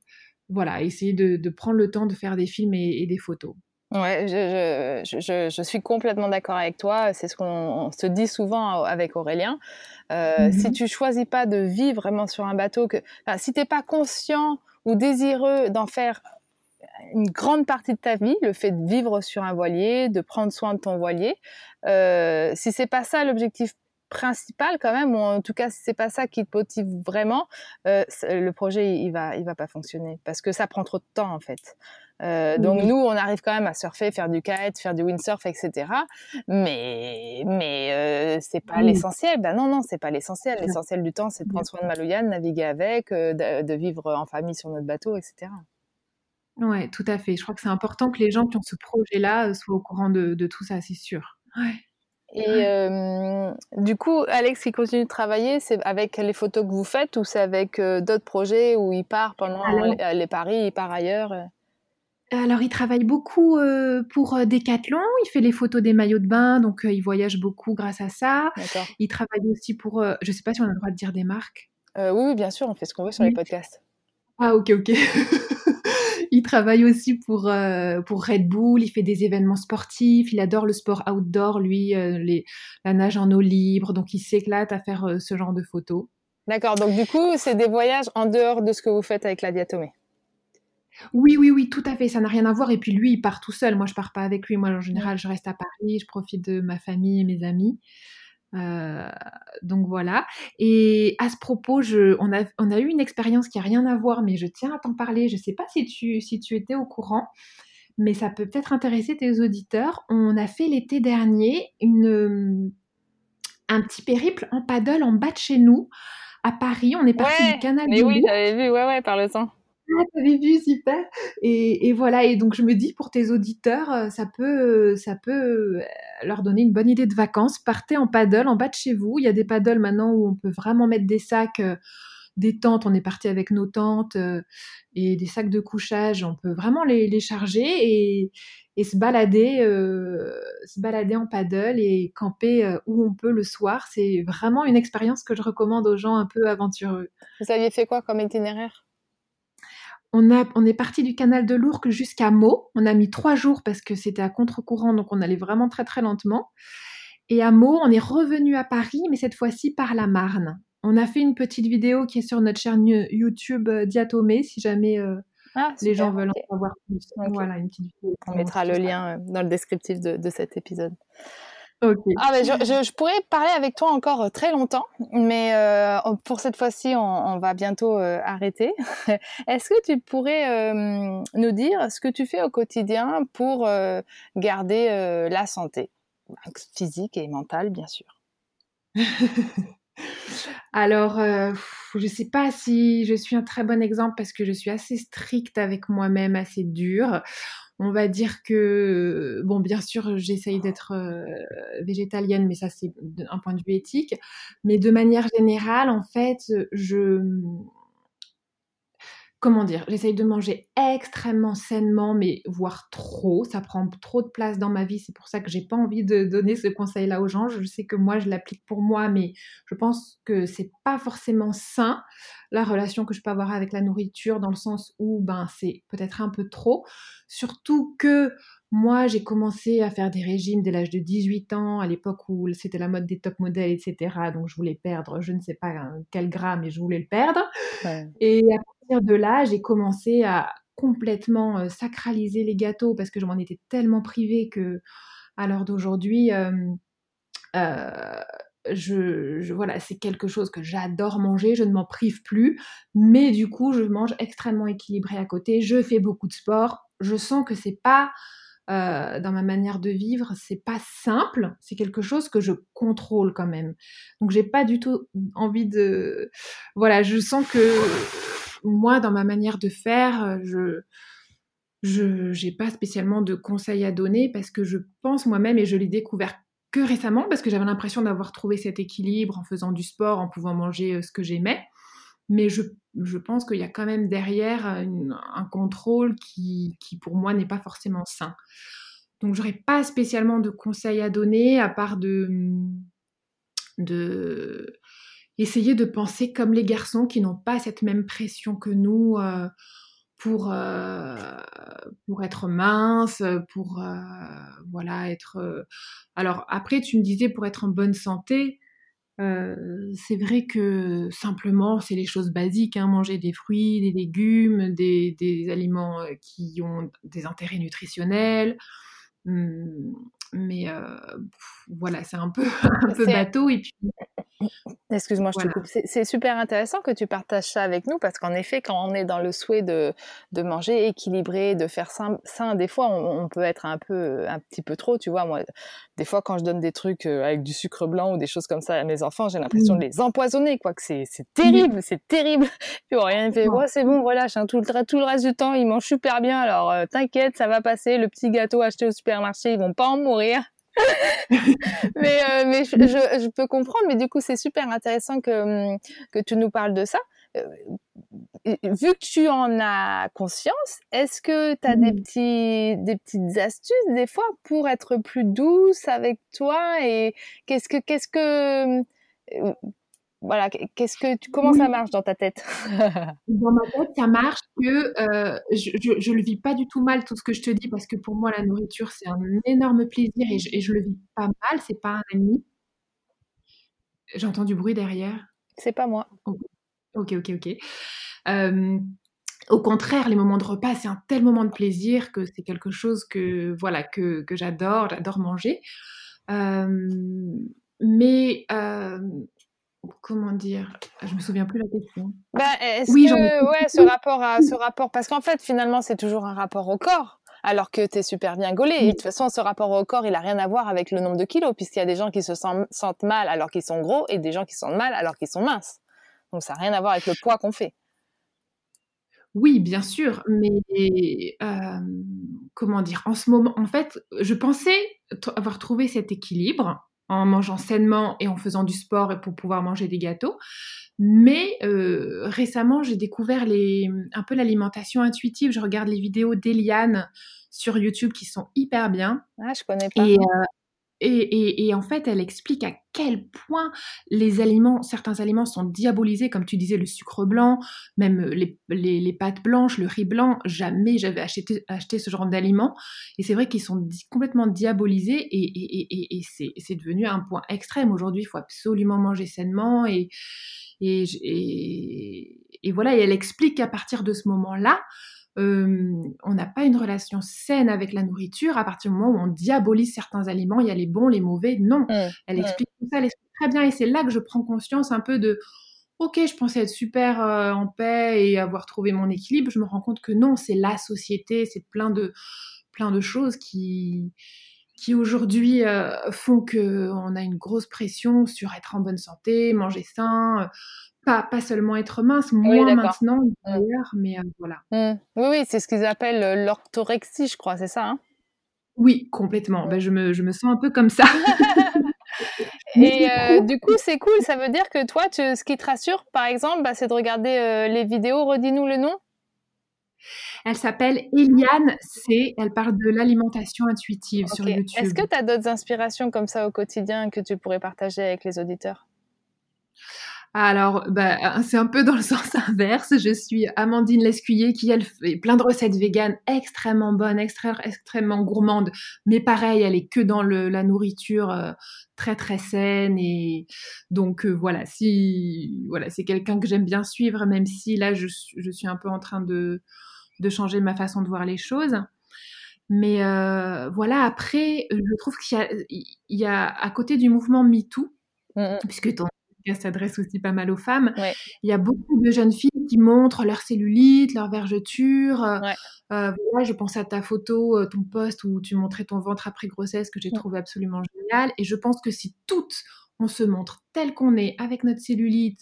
S2: voilà, essayer de, prendre le temps de faire des films et des photos.
S1: Ouais, je, je, je, suis complètement d'accord avec toi. C'est ce qu'on se dit souvent avec Aurélien. Euh, Si mhm. tu choisis pas de vivre vraiment sur un bateau, que, enfin, si t'es pas conscient ou désireux d'en faire une grande partie de ta vie, le fait de vivre sur un voilier, de prendre soin de ton voilier, euh, si c'est pas ça l'objectif principal quand même, ou en tout cas si c'est pas ça qui te motive vraiment, euh, le projet il va il va pas fonctionner parce que ça prend trop de temps en fait. Euh, donc nous, on arrive quand même à surfer, faire du kite, faire du windsurf, etc. Mais mais euh, c'est pas l'essentiel. Ben non non, c'est pas l'essentiel. L'essentiel du temps, c'est de prendre soin de Maloyane, naviguer avec, euh, de, vivre en famille sur notre bateau, etc.
S2: Ouais, tout à fait. Je crois que c'est important que les gens qui ont ce projet-là soient au courant de, tout ça, c'est sûr. Ouais.
S1: Et du coup, Alex qui continue de travailler, c'est avec les photos que vous faites ou c'est avec d'autres projets où il part pendant les, paris, il part ailleurs
S2: alors, il travaille beaucoup euh, pour euh, Decathlon. Il fait les photos des maillots de bain, donc euh, il voyage beaucoup grâce à ça. Il travaille aussi pour, je ne sais pas si on a le droit de dire des marques.
S1: oui, oui, bien sûr, on fait ce qu'on veut sur les podcasts.
S2: Ah, ok, ok. il travaille aussi pour, pour Red Bull. Il fait des événements sportifs. Il adore le sport outdoor, lui, les, la nage en eau libre. Donc, il s'éclate à faire ce genre de photos.
S1: D'accord. Donc, du coup, c'est des voyages en dehors de ce que vous faites avec la diatomée.
S2: Oui, oui, oui, tout à fait, ça n'a rien à voir. Et puis lui, il part tout seul. Moi, je pars pas avec lui. Moi, en général, je reste à Paris, je profite de ma famille et mes amis. Euh, donc voilà. Et à ce propos, je, on, a, on a eu une expérience qui a rien à voir, mais je tiens à t'en parler. Je sais pas si tu, si tu étais au courant, mais ça peut peut-être intéresser tes auditeurs. On a fait l'été dernier une, un petit périple en paddle en bas de chez nous, à Paris. On est parti du canal
S1: mais oui, j'avais vu, ouais, ouais, par le temps.
S2: Ah, t'avais vu, super. Et, voilà, et donc je me dis pour tes auditeurs, euh, ça peut, ça peut euh, leur donner une bonne idée de vacances. Partez en paddle en bas de chez vous. Il y a des paddles maintenant où on peut vraiment mettre des sacs, euh, des tentes. On est parti avec nos tentes et des sacs de couchage. On peut vraiment les, charger et, et se balader, se balader en paddle et camper où on peut le soir. C'est vraiment une expérience que je recommande aux gens un peu aventureux.
S1: Vous aviez fait quoi comme itinéraire?
S2: On, est parti du canal de Lourdes jusqu'à Meaux. On a mis trois jours parce que c'était à contre-courant, donc on allait vraiment très très lentement. Et à Meaux, on est revenu à Paris, mais cette fois-ci par la Marne. On a fait une petite vidéo qui est sur notre chaîne YouTube euh, Diatomée, si jamais euh, ah, les gens veulent en savoir plus.
S1: Voilà, une petite vidéo. On mettra le lien euh, dans le descriptif de cet épisode. Ah, je, pourrais parler avec toi encore euh, très longtemps, mais euh, pour cette fois-ci, on, va bientôt euh, arrêter. Est-ce que tu pourrais nous dire ce que tu fais au quotidien pour garder la santé? Physique et mentale, bien sûr.
S2: Alors, je ne sais pas si je suis un très bon exemple parce que je suis assez stricte avec moi-même, assez dure on va dire que, bon, bien sûr, j'essaye d'être euh, végétalienne, mais ça, c'est un point de vue éthique. Mais de manière générale, en fait, je, comment dire, j'essaye de manger extrêmement sainement, mais voire trop. Ça prend trop de place dans ma vie. C'est pour ça que j'ai pas envie de donner ce conseil-là aux gens. Je sais que moi, je l'applique pour moi, mais je pense que c'est pas forcément sain la relation que je peux avoir avec la nourriture, dans le sens où ben c'est peut-être un peu trop. Surtout que moi, j'ai commencé à faire des régimes dès l'âge de 18 ans, à l'époque où c'était la mode des top modèles, etc. Donc, je voulais perdre, je ne sais pas quel gramme, mais je voulais le perdre. Et de là, j'ai commencé à complètement euh, sacraliser les gâteaux parce que je m'en étais tellement privée que à l'heure d'aujourd'hui, euh, euh, je, voilà, c'est quelque chose que j'adore manger, je ne m'en prive plus, mais du coup, je mange extrêmement équilibré à côté, je fais beaucoup de sport, je sens que c'est pas dans ma manière de vivre, c'est pas simple, c'est quelque chose que je contrôle quand même. Donc j'ai pas du tout envie de, voilà, je sens que moi, dans ma manière de faire, euh, je je n'ai pas spécialement de conseils à donner parce que je pense moi-même et je l'ai découvert que récemment parce que j'avais l'impression d'avoir trouvé cet équilibre en faisant du sport, en pouvant manger euh, ce que j'aimais. Mais je, je pense qu'il y a quand même derrière un contrôle qui, qui, pour moi, n'est pas forcément sain. Donc, j'aurais pas spécialement de conseils à donner à part de, de, essayer de penser comme les garçons qui n'ont pas cette même pression que nous euh, pour, euh, pour être mince, pour euh, voilà être. Alors après, tu me disais pour être en bonne santé. C'est vrai que simplement, c'est les choses basiques, hein, manger des fruits, des légumes, des, des, aliments qui ont des intérêts nutritionnels. Hum, mais voilà, c'est un peu, un peu bateau. Et puis,
S1: Excuse-moi, je te coupe. C'est super intéressant que tu partages ça avec nous parce qu'en effet, quand on est dans le souhait de, de manger équilibré, de faire sain, des fois, on, peut être un peu, un petit peu trop. Tu vois, moi, des fois, quand je donne des trucs euh, avec du sucre blanc ou des choses comme ça à mes enfants, j'ai l'impression de mmh. les empoisonner, quoi. Que c'est terrible, c'est terrible. Puis rien fait. c'est bon, voilà, tout le, tout le reste du temps, ils mangent super bien. Alors, euh, t'inquiète, ça va passer. Le petit gâteau acheté au supermarché, ils vont pas en mourir. mais euh, mais je, je, peux comprendre, mais du coup, c'est super intéressant que, hum, que tu nous parles de ça. Euh, vu que tu en as conscience, est-ce que tu as des, mmh. petits, des petites astuces des fois pour être plus douce avec toi et qu'est-ce que qu'est-ce que hum, voilà, qu'est-ce que tu, comment ça marche dans ta tête?
S2: Dans ma tête, ça marche que euh, je, ne le vis pas du tout mal tout ce que je te dis parce que pour moi la nourriture c'est un énorme plaisir et je, et je le vis pas mal, c'est pas un ennemi. J'entends du bruit derrière.
S1: C'est pas moi.
S2: Ok, ok, ok. Euh, au contraire, les moments de repas, c'est un tel moment de plaisir que c'est quelque chose que voilà que, que j'adore, j'adore manger. Euh, mais comment dire? Je me souviens plus la question.
S1: Bah, est-ce oui, que ouais, ce rapport à ce rapport parce qu'en fait finalement c'est toujours un rapport au corps alors que tu es super bien gaulé. Et de toute façon, ce rapport au corps, il a rien à voir avec le nombre de kilos, puisqu'il y a des gens qui se sentent mal alors qu'ils sont gros et des gens qui se sentent mal alors qu'ils sont minces. Donc ça n'a rien à voir avec le poids qu'on fait.
S2: Oui, bien sûr, mais comment dire? En ce moment, en fait, je pensais avoir trouvé cet équilibre en mangeant sainement et en faisant du sport et pour pouvoir manger des gâteaux. Mais récemment, j'ai découvert les, un peu l'alimentation intuitive. Je regarde les vidéos d'Eliane sur YouTube qui sont hyper bien.
S1: Ah, je connais pas.
S2: Et, et, en fait, elle explique à quel point les aliments, certains aliments sont diabolisés, comme tu disais, le sucre blanc, même les, pâtes blanches, le riz blanc. Jamais j'avais acheté, ce genre d'aliments. Et c'est vrai qu'ils sont complètement diabolisés et, c'est devenu un point extrême. Aujourd'hui, il faut absolument manger sainement et, voilà, elle explique qu'à partir de ce moment-là, on n'a pas une relation saine avec la nourriture à partir du moment où on diabolise certains aliments, il y a les bons, les mauvais. Non, mmh, elle mmh. explique tout ça, elle explique très bien. Et c'est là que je prends conscience un peu de, ok, je pensais être super en paix et avoir trouvé mon équilibre. Je me rends compte que non, c'est la société, c'est plein de, plein de choses qui, qui aujourd'hui font qu'on a une grosse pression sur être en bonne santé, manger sain, pas, pas seulement être mince, moins maintenant mmh. d'ailleurs, mais euh, voilà.
S1: Mmh. Oui, oui, c'est ce qu'ils appellent euh, l'orthorexie, je crois, c'est ça hein?
S2: Oui, complètement. Ben, je, me, je me sens un peu comme ça.
S1: Et euh, du coup, c'est cool. Ça veut dire que toi, tu, ce qui te rassure, par exemple, bah, c'est de regarder les vidéos. Redis-nous le nom.
S2: Elle s'appelle Eliane C. Elle parle de l'alimentation intuitive sur YouTube.
S1: Est-ce que tu as d'autres inspirations comme ça au quotidien que tu pourrais partager avec les auditeurs?
S2: Alors, bah, c'est un peu dans le sens inverse. Je suis Amandine Lescuyer qui, elle, fait plein de recettes véganes extrêmement bonnes, extrêmement gourmandes. Mais pareil, elle est que dans le, la nourriture euh, très, très saine. Et donc, euh, voilà, si, voilà, c'est quelqu'un que j'aime bien suivre, même si là, je, je, suis un peu en train de, de changer ma façon de voir les choses. Mais euh, voilà, après, je trouve qu'il y a, il y a, à côté du mouvement MeToo, mmh puisque ton s'adresse aussi pas mal aux femmes. Il y a beaucoup de jeunes filles qui montrent leur cellulite, leur vergeture. Euh, euh, je pense à ta photo, ton post où tu montrais ton ventre après grossesse que j'ai trouvé absolument génial. Et je pense que si toutes on se montre tel qu'on est avec notre cellulite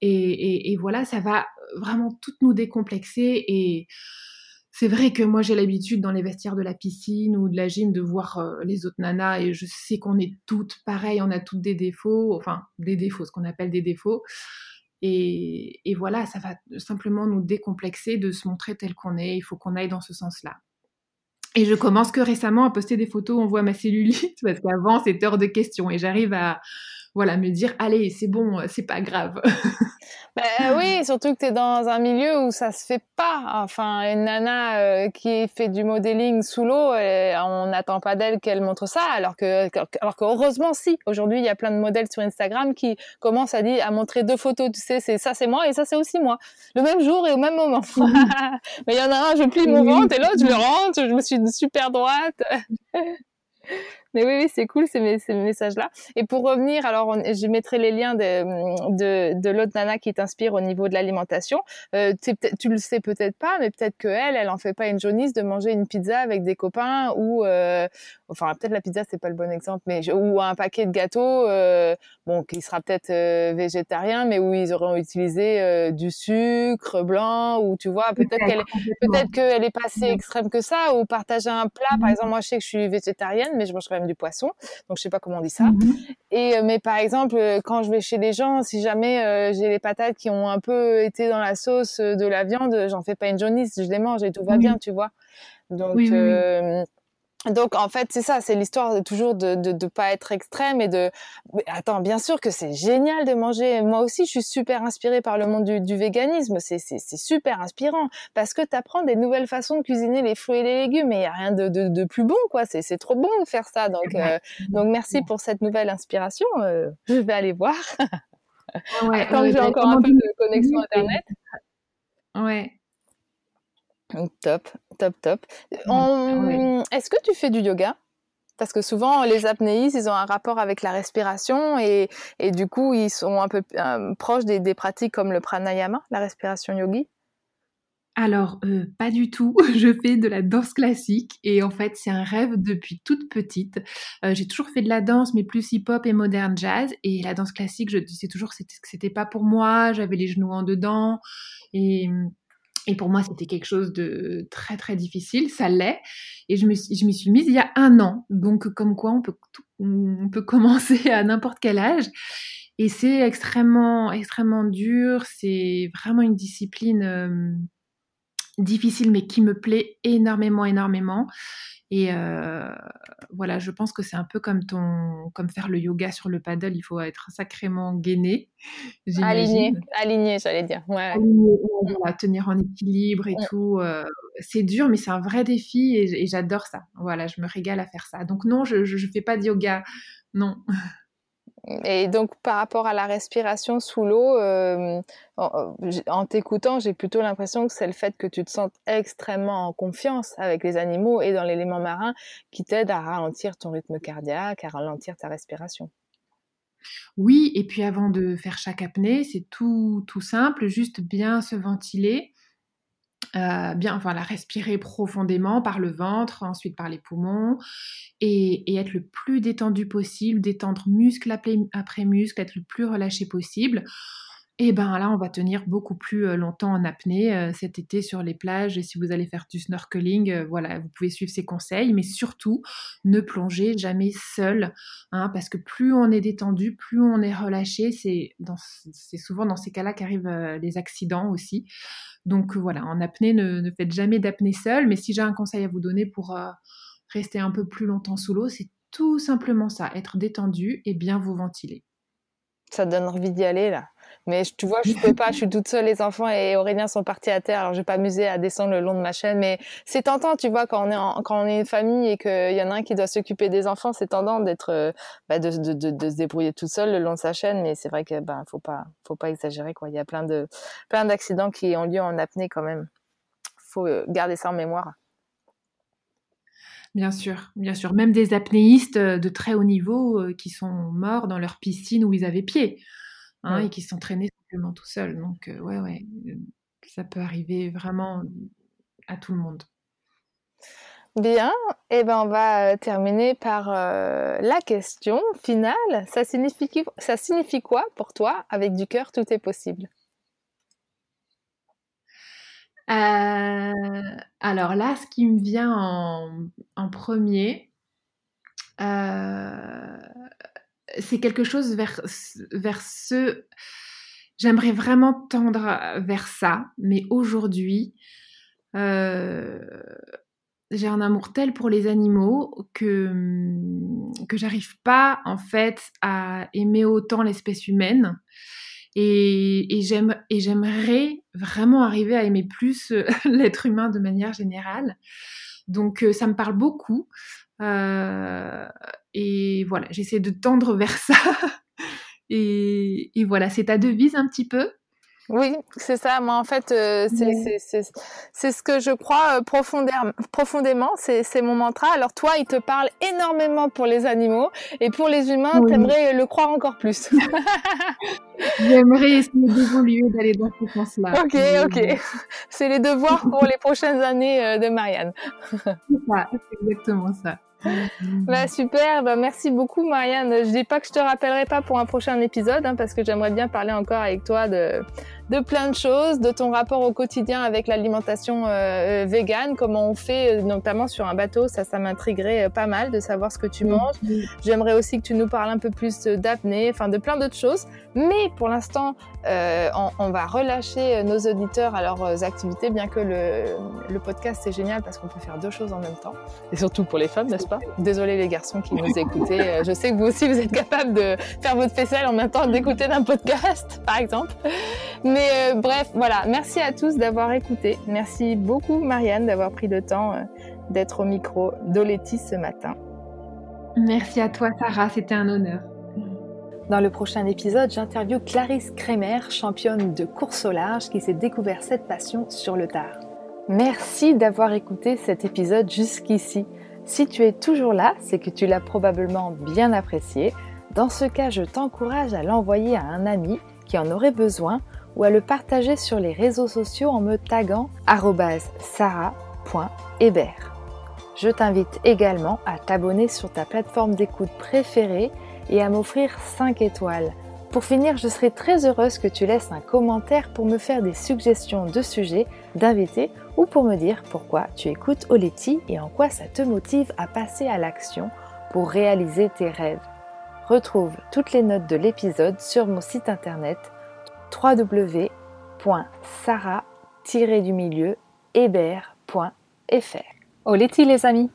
S2: et, voilà, ça va vraiment toutes nous décomplexer et c'est vrai que moi j'ai l'habitude dans les vestiaires de la piscine ou de la gym de voir euh, les autres nanas et je sais qu'on est toutes pareilles, on a toutes des défauts, enfin des défauts, ce qu'on appelle des défauts. Et, et, voilà, ça va simplement nous décomplexer de se montrer tel qu'on est. Il faut qu'on aille dans ce sens-là. Et je commence que récemment à poster des photos on voit ma cellulite parce qu'avant c'était hors de question et j'arrive à voilà me dire allez c'est bon c'est pas grave
S1: Ben oui, surtout que tu es dans un milieu où ça se fait pas. Enfin, une nana euh, qui fait du modeling sous l'eau, on n'attend pas d'elle qu'elle montre ça, alors que, alors que heureusement si. Aujourd'hui, il y a plein de modèles sur Instagram qui commencent à dire, à montrer deux photos. Tu sais, c'est ça, c'est moi et ça, c'est aussi moi. Le même jour et au même moment. Mais il y en a un, je plie mon ventre et l'autre, je le rentre. Je me suis super droite. Mais oui, oui c'est cool ces, ces messages-là. Et pour revenir, alors je mettrai les liens de, de, de l'autre nana qui t'inspire au niveau de l'alimentation. Euh, tu le sais peut-être pas, mais peut-être que elle, elle en fait pas une jaunisse de manger une pizza avec des copains ou, euh, enfin peut-être la pizza c'est pas le bon exemple, mais ou un paquet de gâteaux, euh, bon qui sera peut-être végétarien, mais où ils auront utilisé du sucre blanc ou tu vois peut-être qu'elle peut-être qu'elle est pas assez extrême que ça ou partager un plat. Par exemple, moi je sais que je suis végétarienne, mais je mange quand même du poisson, donc je sais pas comment on dit ça. Mmh et euh, mais par exemple, euh, quand je vais chez les gens, si jamais euh, j'ai les patates qui ont un peu été dans la sauce de la viande, j'en fais pas une jaunisse, je les mange et tout va bien, tu vois. Donc donc en fait c'est ça, c'est l'histoire de toujours de, de de pas être extrême et de attends bien sûr que c'est génial de manger. Moi aussi je suis super inspirée par le monde du, du véganisme, c'est c'est c'est super inspirant parce que tu apprends des nouvelles façons de cuisiner les fruits et les légumes et il y a rien de, de, de plus bon quoi. C'est c'est trop bon de faire ça. Donc euh, donc merci pour cette nouvelle inspiration. Euh, je vais aller voir. ouais, Quand j'ai encore un peu de connexion internet.
S2: Ouais.
S1: Top, top, top. Est-ce que tu fais du yoga? Parce que souvent, les apnéistes, ils ont un rapport avec la respiration et, et du coup, ils sont un peu euh, proches des, des, pratiques comme le pranayama, la respiration yogi?
S2: alors, euh, pas du tout. Je fais de la danse classique et en fait, c'est un rêve depuis toute petite. Euh, j'ai toujours fait de la danse, mais plus hip-hop et modern jazz. Et la danse classique, je disais toujours que c'était pas pour moi. J'avais les genoux en dedans et et pour moi, c'était quelque chose de très très difficile. Ça l'est. Et je m'y suis mise il y a un an. Donc, comme quoi, on peut on peut commencer à n'importe quel âge. Et c'est extrêmement extrêmement dur. C'est vraiment une discipline. Difficile mais qui me plaît énormément énormément. Et euh, voilà je pense que c'est un peu comme ton comme faire le yoga sur le paddle. Il faut être sacrément gainé
S1: aligné aligné j'allais dire. Ouais.
S2: Mm. tenir en équilibre et mm. tout euh, c'est dur mais c'est un vrai défi et, j'adore ça. Voilà je me régale à faire ça. Donc non je je, fais pas de yoga. Non
S1: Et donc, par rapport à la respiration sous l'eau, euh, en, t'écoutant, j'ai plutôt l'impression que c'est le fait que tu te sentes extrêmement en confiance avec les animaux et dans l'élément marin qui t'aide à ralentir ton rythme cardiaque, à ralentir ta respiration.
S2: Oui, et puis avant de faire chaque apnée, c'est tout, tout simple, juste bien se ventiler euh, bien, la respirer profondément par le ventre, ensuite par les poumons, et, être le plus détendu possible, détendre muscle après, muscle, être le plus relâché possible. Et ben là, on va tenir beaucoup plus longtemps en apnée cet été sur les plages. Et si vous allez faire du snorkeling, voilà, vous pouvez suivre ces conseils, mais surtout ne plongez jamais seul, hein, parce que plus on est détendu, plus on est relâché. C'est souvent dans ces cas-là qu'arrivent les accidents aussi. Donc voilà, en apnée, ne, faites jamais d'apnée seule. Mais si j'ai un conseil à vous donner pour rester un peu plus longtemps sous l'eau, c'est tout simplement ça, être détendu et bien vous ventiler.
S1: Ça donne envie d'y aller là. Mais tu vois, je peux pas, je suis toute seule, les enfants et Aurélien sont partis à terre, alors je vais pas m'amuser à descendre le long de ma chaîne. Mais c'est tentant, tu vois, quand on est quand on est une famille et qu'il y en a un qui doit s'occuper des enfants, c'est tentant d'être, euh, bah, de, de, de, se débrouiller toute seule le long de sa chaîne. Mais c'est vrai que bah faut pas, faut pas exagérer quoi. Il y a plein de plein d'accidents qui ont lieu en apnée quand même. Faut euh, garder ça en mémoire.
S2: Bien sûr, bien sûr. Même des apnéistes euh, de très haut niveau qui sont morts dans leur piscine où ils avaient pied. Hein, et qui s'entraînaient simplement tout seuls. Donc, euh, ouais, ouais, euh, ça peut arriver vraiment à tout le monde.
S1: Bien, et eh ben on va euh, terminer par la question finale. Ça signifie, ça signifie quoi pour toi? Avec du cœur, tout est possible.
S2: alors là, ce qui me vient en, en premier, c'est quelque chose vers, vers ce... J'aimerais vraiment tendre vers ça, mais aujourd'hui, euh, j'ai un amour tel pour les animaux que, que j'arrive pas en fait à aimer autant l'espèce humaine. Et, j'aimerais vraiment arriver à aimer plus l'être humain de manière générale. Donc euh, ça me parle beaucoup. Euh, et voilà, j'essaie de tendre vers ça. et, voilà, c'est ta devise un petit peu
S1: oui, c'est ça. Moi, en fait, euh, c'est ce que je crois euh, profondément, profondément c'est mon mantra. Alors, toi, il te parle énormément pour les animaux et pour les humains, tu aimerais le croire encore plus.
S2: J'aimerais essayer d'évoluer, d'aller dans ce sens-là.
S1: Ok, ok. C'est les devoirs pour les prochaines années euh, de Marianne.
S2: c'est exactement ça.
S1: Bah, super, bah, merci beaucoup Marianne. Je dis pas que je te rappellerai pas pour un prochain épisode, hein, parce que j'aimerais bien parler encore avec toi de, de plein de choses, de ton rapport au quotidien avec l'alimentation euh, euh végane, comment on fait, euh, notamment sur un bateau, ça, ça m'intriguerait pas mal de savoir ce que tu manges. J'aimerais aussi que tu nous parles un peu plus d'apnée, enfin de plein d'autres choses. Mais pour l'instant, euh, on, on, va relâcher nos auditeurs à leurs activités, bien que le, le podcast c'est génial parce qu'on peut faire deux choses en même temps, et surtout pour les femmes, n'est-ce pas? Désolé les garçons qui nous écoutez, je sais que vous aussi vous êtes capables de faire votre faisselle en même temps d'écouter d'un podcast, par exemple. Mais euh, bref, voilà. Merci à tous d'avoir écouté. Merci beaucoup, Marianne, d'avoir pris le temps euh, d'être au micro d'Oletti ce matin.
S2: Merci à toi, Sarah. C'était un honneur.
S1: Dans le prochain épisode, j'interviewe Clarisse Kremer, championne de course au large, qui s'est découvert cette passion sur le tard. Merci d'avoir écouté cet épisode jusqu'ici. Si tu es toujours là, c'est que tu l'as probablement bien apprécié. Dans ce cas, je t'encourage à l'envoyer à un ami qui en aurait besoin ou à le partager sur les réseaux sociaux en me taguant sarah.hébert. Je t'invite également à t'abonner sur ta plateforme d'écoute préférée et à m'offrir 5 étoiles. Pour finir, je serai très heureuse que tu laisses un commentaire pour me faire des suggestions de sujets, d'invités ou pour me dire pourquoi tu écoutes Oleti et en quoi ça te motive à passer à l'action pour réaliser tes rêves. Retrouve toutes les notes de l'épisode sur mon site internet www.sarah-hébert.fr. Oleti les amis